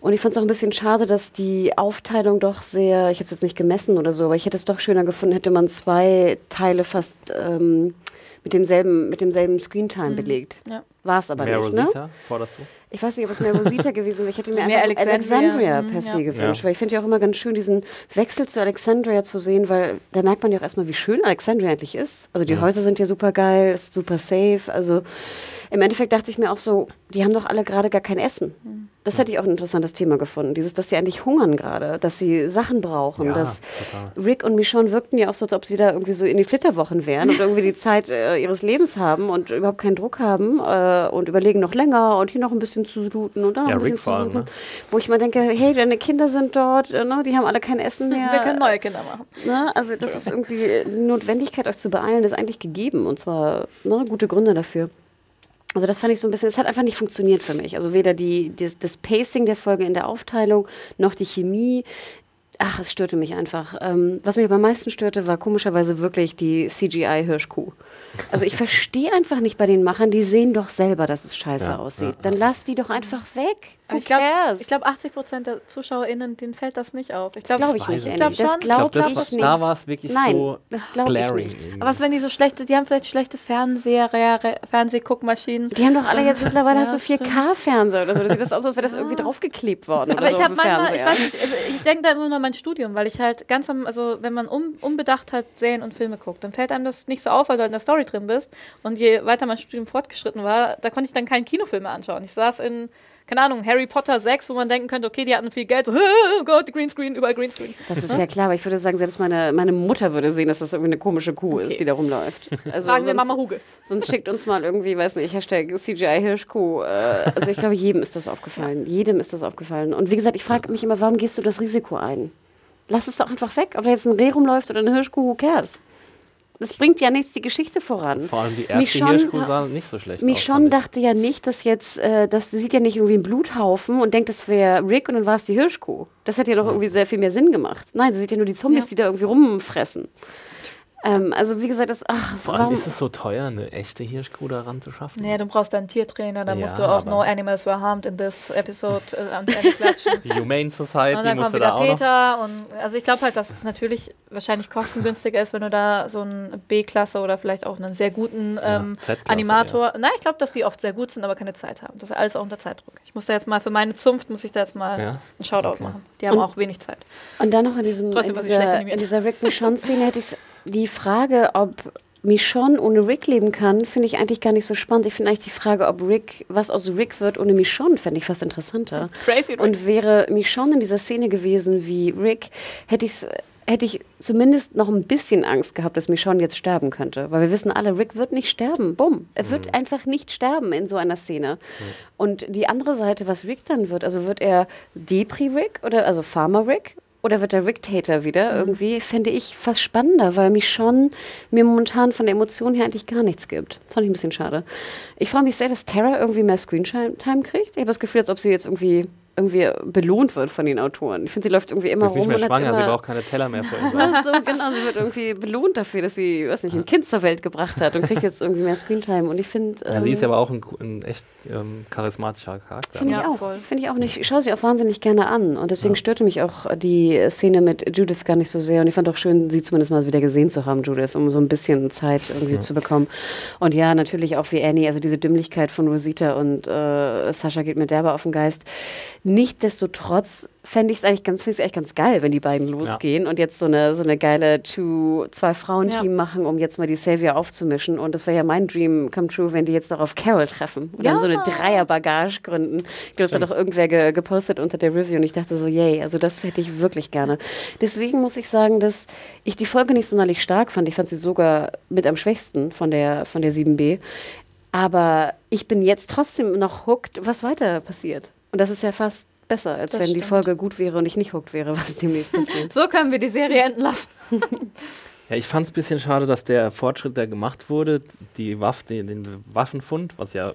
Und ich fand es auch ein bisschen schade, dass die Aufteilung doch sehr, ich habe es jetzt nicht gemessen oder so, aber ich hätte es doch schöner gefunden, hätte man zwei Teile fast ähm, mit demselben, mit demselben Screentime belegt. Ja. War es aber Mehr nicht, ne? Rosita, forderst du? Ich weiß nicht, ob es mehr Rosita gewesen wäre. Ich hätte mir Mehr einfach Alexandria. Alexandria, Mhm, per se ja. gewünscht, Ja. weil ich finde ja auch immer ganz schön, diesen Wechsel zu Alexandria zu sehen, weil da merkt man ja auch erstmal, wie schön Alexandria eigentlich ist. Also die Ja. Häuser sind ja super geil, ist super safe. Also im Endeffekt dachte ich mir auch so, die haben doch alle gerade gar kein Essen. Das hätte ich auch ein interessantes Thema gefunden. Dieses, dass sie eigentlich hungern gerade, dass sie Sachen brauchen. Ja, dass total. Rick und Michonne wirkten ja auch so, als ob sie da irgendwie so in die Flitterwochen wären und irgendwie die Zeit äh, ihres Lebens haben und überhaupt keinen Druck haben äh, und überlegen noch länger und hier noch ein bisschen zu looten und da noch Ja, ein bisschen Rick zu suchen. ne? Wo ich mal denke, hey, deine Kinder sind dort, äh, ne, die haben alle kein Essen mehr. Wir können neue Kinder machen. Ne? Also das ist irgendwie die Notwendigkeit, euch zu beeilen, ist eigentlich gegeben und zwar ne, gute Gründe dafür. Also das fand ich so ein bisschen, es hat einfach nicht funktioniert für mich. Also weder die, das, das Pacing der Folge in der Aufteilung, noch die Chemie. Ach, es störte mich einfach. Ähm, was mich aber am meisten störte, war komischerweise wirklich die CGI-Hirschkuh. Also ich verstehe einfach nicht bei den Machern, die sehen doch selber, dass es scheiße Ja, aussieht. ja, Dann lass die doch einfach weg. Ich glaube, glaub, 80 Prozent der ZuschauerInnen, denen fällt das nicht auf. Ich das glaube, glaube ich nicht. Ich glaub Das schon. Ich glaube, glaube das, ich nicht. da war es wirklich Nein, so das glaube ich nicht. irgendwie. aber was, wenn die so schlechte, die haben vielleicht schlechte Fernseher, Fernsehguckmaschinen. Die haben doch alle jetzt mittlerweile Ja, so stimmt. 4K-Fernseher oder so. Das sieht das aus, als wäre das irgendwie draufgeklebt worden. Aber oder ich so habe manchmal, ich weiß nicht, also ich denke da immer nur an mein Studium, weil ich halt ganz am, also wenn man un, unbedacht halt Serien und Filme guckt, dann fällt einem das nicht so auf, weil du halt in der Story drin bist. Und je weiter mein Studium fortgeschritten war, da konnte ich dann keinen Kinofilm mehr anschauen. Ich saß in, keine Ahnung, Harry Potter 6, wo man denken könnte, okay, die hatten viel Geld, so, oh Gott, Greenscreen, überall Greenscreen. Das ist ja klar, aber ich würde sagen, selbst meine, meine Mutter würde sehen, dass das irgendwie eine komische Kuh ist, Okay. die da rumläuft. Also Fragen wir sonst, Mama Huge. sonst schickt uns mal irgendwie, weiß nicht, Hashtag CGI-Hirschkuh. Äh, also ich glaube, jedem ist das aufgefallen. Jedem ist das aufgefallen. Und wie gesagt, ich frage mich immer, warum gehst du das Risiko ein? Lass es doch einfach weg. Ob da jetzt ein Reh rumläuft oder eine Hirschkuh, who cares? Das bringt ja nichts die Geschichte voran. Vor allem die erste Michonne- Hirschkuh sah nicht so schlecht aus. Michonne fand ich. dachte ja nicht, dass jetzt, äh, das sieht ja nicht irgendwie einen Bluthaufen und denkt, das wäre Rick und dann war es die Hirschkuh. Das hätte ja doch irgendwie sehr viel mehr Sinn gemacht. Nein, sie sieht ja nur die Zombies, Ja. die da irgendwie rumfressen. Ähm, also wie gesagt, das, ach, Vor allem warum, ist es so teuer, eine echte Hirschkuh ranzuschaffen. Nee, du brauchst einen Tiertrainer, dann Ja, musst du auch No Animals Were Harmed in this Episode äh, am Ende klatschen. Die Humane Und Society dann kommt da wieder noch. Peter und also ich glaube halt, dass es natürlich wahrscheinlich kostengünstiger ist, wenn du da so einen B-Klasse oder vielleicht auch einen sehr guten ähm, Ja, Animator. Nein, ich glaube, dass die oft sehr gut sind, aber keine Zeit haben. Das ist alles auch unter Zeitdruck. Ich muss da jetzt mal für meine Zunft muss ich da jetzt mal Ja. einen Shoutout Okay. machen. Die haben Und- auch wenig Zeit. Und dann noch in, diesem, Trotzdem in, dieser, animiert. in dieser Rick Michonne-Szene hätte ich die Frage, ob Michonne ohne Rick leben kann, finde ich eigentlich gar nicht so spannend. Ich finde eigentlich die Frage, ob Rick, was aus Rick wird ohne Michonne, fände ich fast interessanter. Crazy Rick. Und wäre Michonne in dieser Szene gewesen wie Rick, hätte ich hätte ich zumindest noch ein bisschen Angst gehabt, dass Michonne jetzt sterben könnte. Weil wir wissen alle, Rick wird nicht sterben. Bumm. Er wird einfach nicht sterben in so einer Szene. Und die andere Seite, was Rick dann wird, also wird er Depri-Rick oder also Farmer-Rick? Oder wird der Rick-Tater wieder? Irgendwie fände ich fast spannender, weil mich schon mir momentan von der Emotion her eigentlich gar nichts gibt. Fand ich ein bisschen schade. Ich freue mich sehr, dass Tara irgendwie mehr Screentime kriegt. Ich habe das Gefühl, als ob sie jetzt irgendwie irgendwie belohnt wird von den Autoren. Ich finde, sie läuft irgendwie Sie immer ist nicht mehr schwanger, sie braucht keine Teller mehr für ihn. so, genau, sie wird irgendwie belohnt dafür, dass sie, weiß nicht, ein Kind zur Welt gebracht hat und kriegt jetzt irgendwie mehr Screentime. Und ich finde, Ja, sie ist aber auch ein, ein echt ähm, charismatischer Charakter. Finde ich Ja, auch. Finde ich auch nicht. Ich schaue sie auch wahnsinnig gerne an. Und deswegen störte mich auch die Szene mit Judith gar nicht so sehr. Und ich fand auch schön, sie zumindest mal wieder gesehen zu haben, Judith, um so ein bisschen Zeit irgendwie zu bekommen. Und ja, natürlich auch wie Annie, also diese Dümmlichkeit von Rosita und äh, Sascha geht mir derbe auf den Geist. Nichtsdestotrotz fände ich es eigentlich ganz, finde ich eigentlich ganz geil, wenn die beiden losgehen und jetzt so eine, so eine geile Two, Zwei-Frauen-Team Ja. machen, um jetzt mal die Savior aufzumischen. Und das wäre ja mein Dream come true, wenn die jetzt noch auf Carol treffen und dann Ja. so eine Dreier-Bagage gründen. Ich glaube, das hat doch irgendwer ge gepostet unter der Review und ich dachte so, yay, also das hätte ich wirklich gerne. Deswegen muss ich sagen, dass ich die Folge nicht sonderlich stark fand. Ich fand sie sogar mit am schwächsten von der, von der 7b. Aber ich bin jetzt trotzdem noch hooked, was weiter passiert. Und das ist ja fast besser, als Das wenn die stimmt. Folge gut wäre und ich nicht hooked wäre, was demnächst passiert. So können wir die Serie enden lassen. Ja, ich fand es ein bisschen schade, dass der Fortschritt, der gemacht wurde, die Waff, den, den Waffenfund, was ja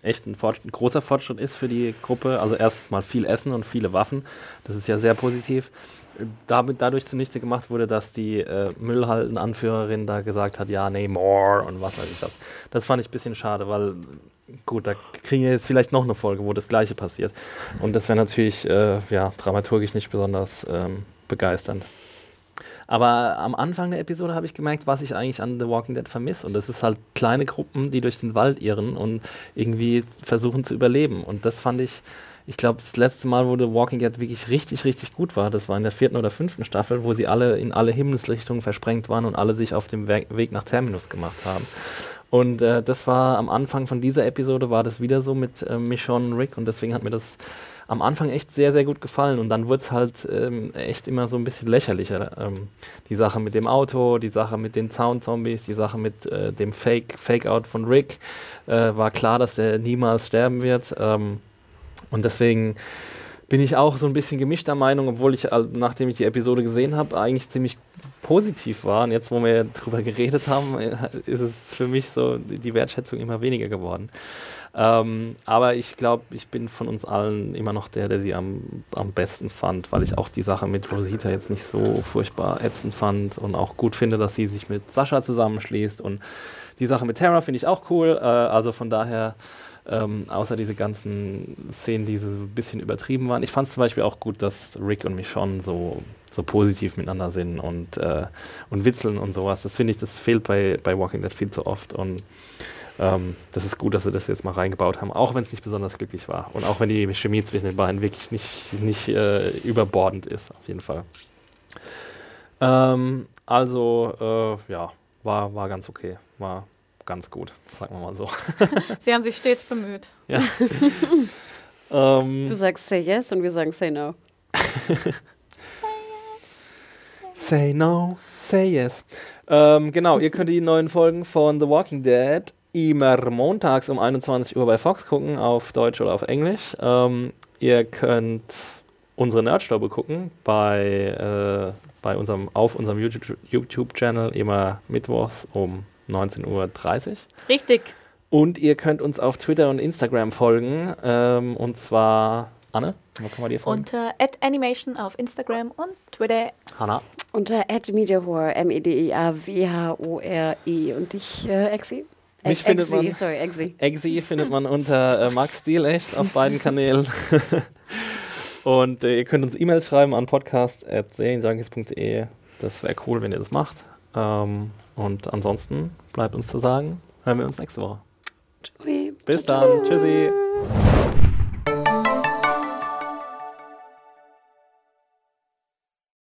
echt ein, Fortsch- ein großer Fortschritt ist für die Gruppe, also erstens mal viel Essen und viele Waffen, das ist ja sehr positiv, damit dadurch zunichte gemacht wurde, dass die äh, Müllhalten-Anführerin da gesagt hat, ja, nee, more und was weiß ich das. Das fand ich ein bisschen schade, weil, gut, da kriegen wir jetzt vielleicht noch eine Folge, wo das Gleiche passiert. Und das wäre natürlich, äh, ja, dramaturgisch nicht besonders ähm, begeisternd. Aber am Anfang der Episode habe ich gemerkt, was ich eigentlich an The Walking Dead vermisse. Und das ist halt kleine Gruppen, die durch den Wald irren und irgendwie versuchen zu überleben. Und das fand ich, ich glaube, das letzte Mal, wo The Walking Dead wirklich richtig, richtig gut war, das war in der vierten oder fünften Staffel, wo sie alle in alle Himmelsrichtungen versprengt waren und alle sich auf dem We Weg nach Terminus gemacht haben. Und äh, das war am Anfang von dieser Episode, war das wieder so mit äh, Michonne und Rick. Und deswegen hat mir das am Anfang echt sehr, sehr gut gefallen und dann wurde es halt ähm, echt immer so ein bisschen lächerlicher. Ähm, die Sache mit dem Auto, die Sache mit den Zaun-Zombies, die Sache mit äh, dem Fake, Fake-Out von Rick. Äh, war klar, dass er niemals sterben wird. Ähm, und deswegen bin ich auch so ein bisschen gemischter Meinung, obwohl ich, äh, nachdem ich die Episode gesehen habe, eigentlich ziemlich positiv war. Und jetzt, wo wir drüber geredet haben, äh, ist es für mich so die Wertschätzung immer weniger geworden. Ähm, aber ich glaube, ich bin von uns allen immer noch der, der sie am, am besten fand, weil ich auch die Sache mit Rosita jetzt nicht so furchtbar ätzend fand und auch gut finde, dass sie sich mit Sascha zusammenschließt. Und die Sache mit Tara finde ich auch cool. Äh, also von daher, ähm, außer diese ganzen Szenen, die so ein bisschen übertrieben waren. Ich fand es zum Beispiel auch gut, dass Rick und Michonne so, so positiv miteinander sind und, äh, und witzeln und sowas. Das finde ich, das fehlt bei, bei Walking Dead viel zu oft. Und ähm, das ist gut, dass sie das jetzt mal reingebaut haben, auch wenn es nicht besonders glücklich war. Und auch wenn die Chemie zwischen den beiden wirklich nicht, nicht äh, überbordend ist, auf jeden Fall. Ähm, also, äh, ja, war, war ganz okay. War ganz gut, sagen wir mal so. Sie haben sich stets bemüht. Ja. ähm, Du sagst say yes und wir sagen say no. Say no, say yes. Ähm, genau, ihr könnt die neuen Folgen von The Walking Dead immer montags um 21 Uhr bei Fox gucken, auf Deutsch oder auf Englisch. Ähm, ihr könnt unsere Nerdstaube gucken bei, äh, bei unserem, auf unserem YouTube- YouTube-Channel immer mittwochs um 19.30 Uhr. Richtig. Und ihr könnt uns auf Twitter und Instagram folgen. Ähm, und zwar, Anne, wo kann man dir folgen? Unter @animation auf Instagram und Twitter. Hanna. Unter @mediahore, M-E-D-I-A-W-H-O-R-E. Und dich, äh, Exi? Mich findet man, sorry, Exi. Exi findet man unter äh, Max Stiel echt auf beiden Kanälen. Und äh, ihr könnt uns E-Mails schreiben an podcast.serienjunkies.de. Das wäre cool, wenn ihr das macht. Ähm, und ansonsten bleibt uns zu sagen, hören wir uns nächste Woche. Bis dann. Tschüssi.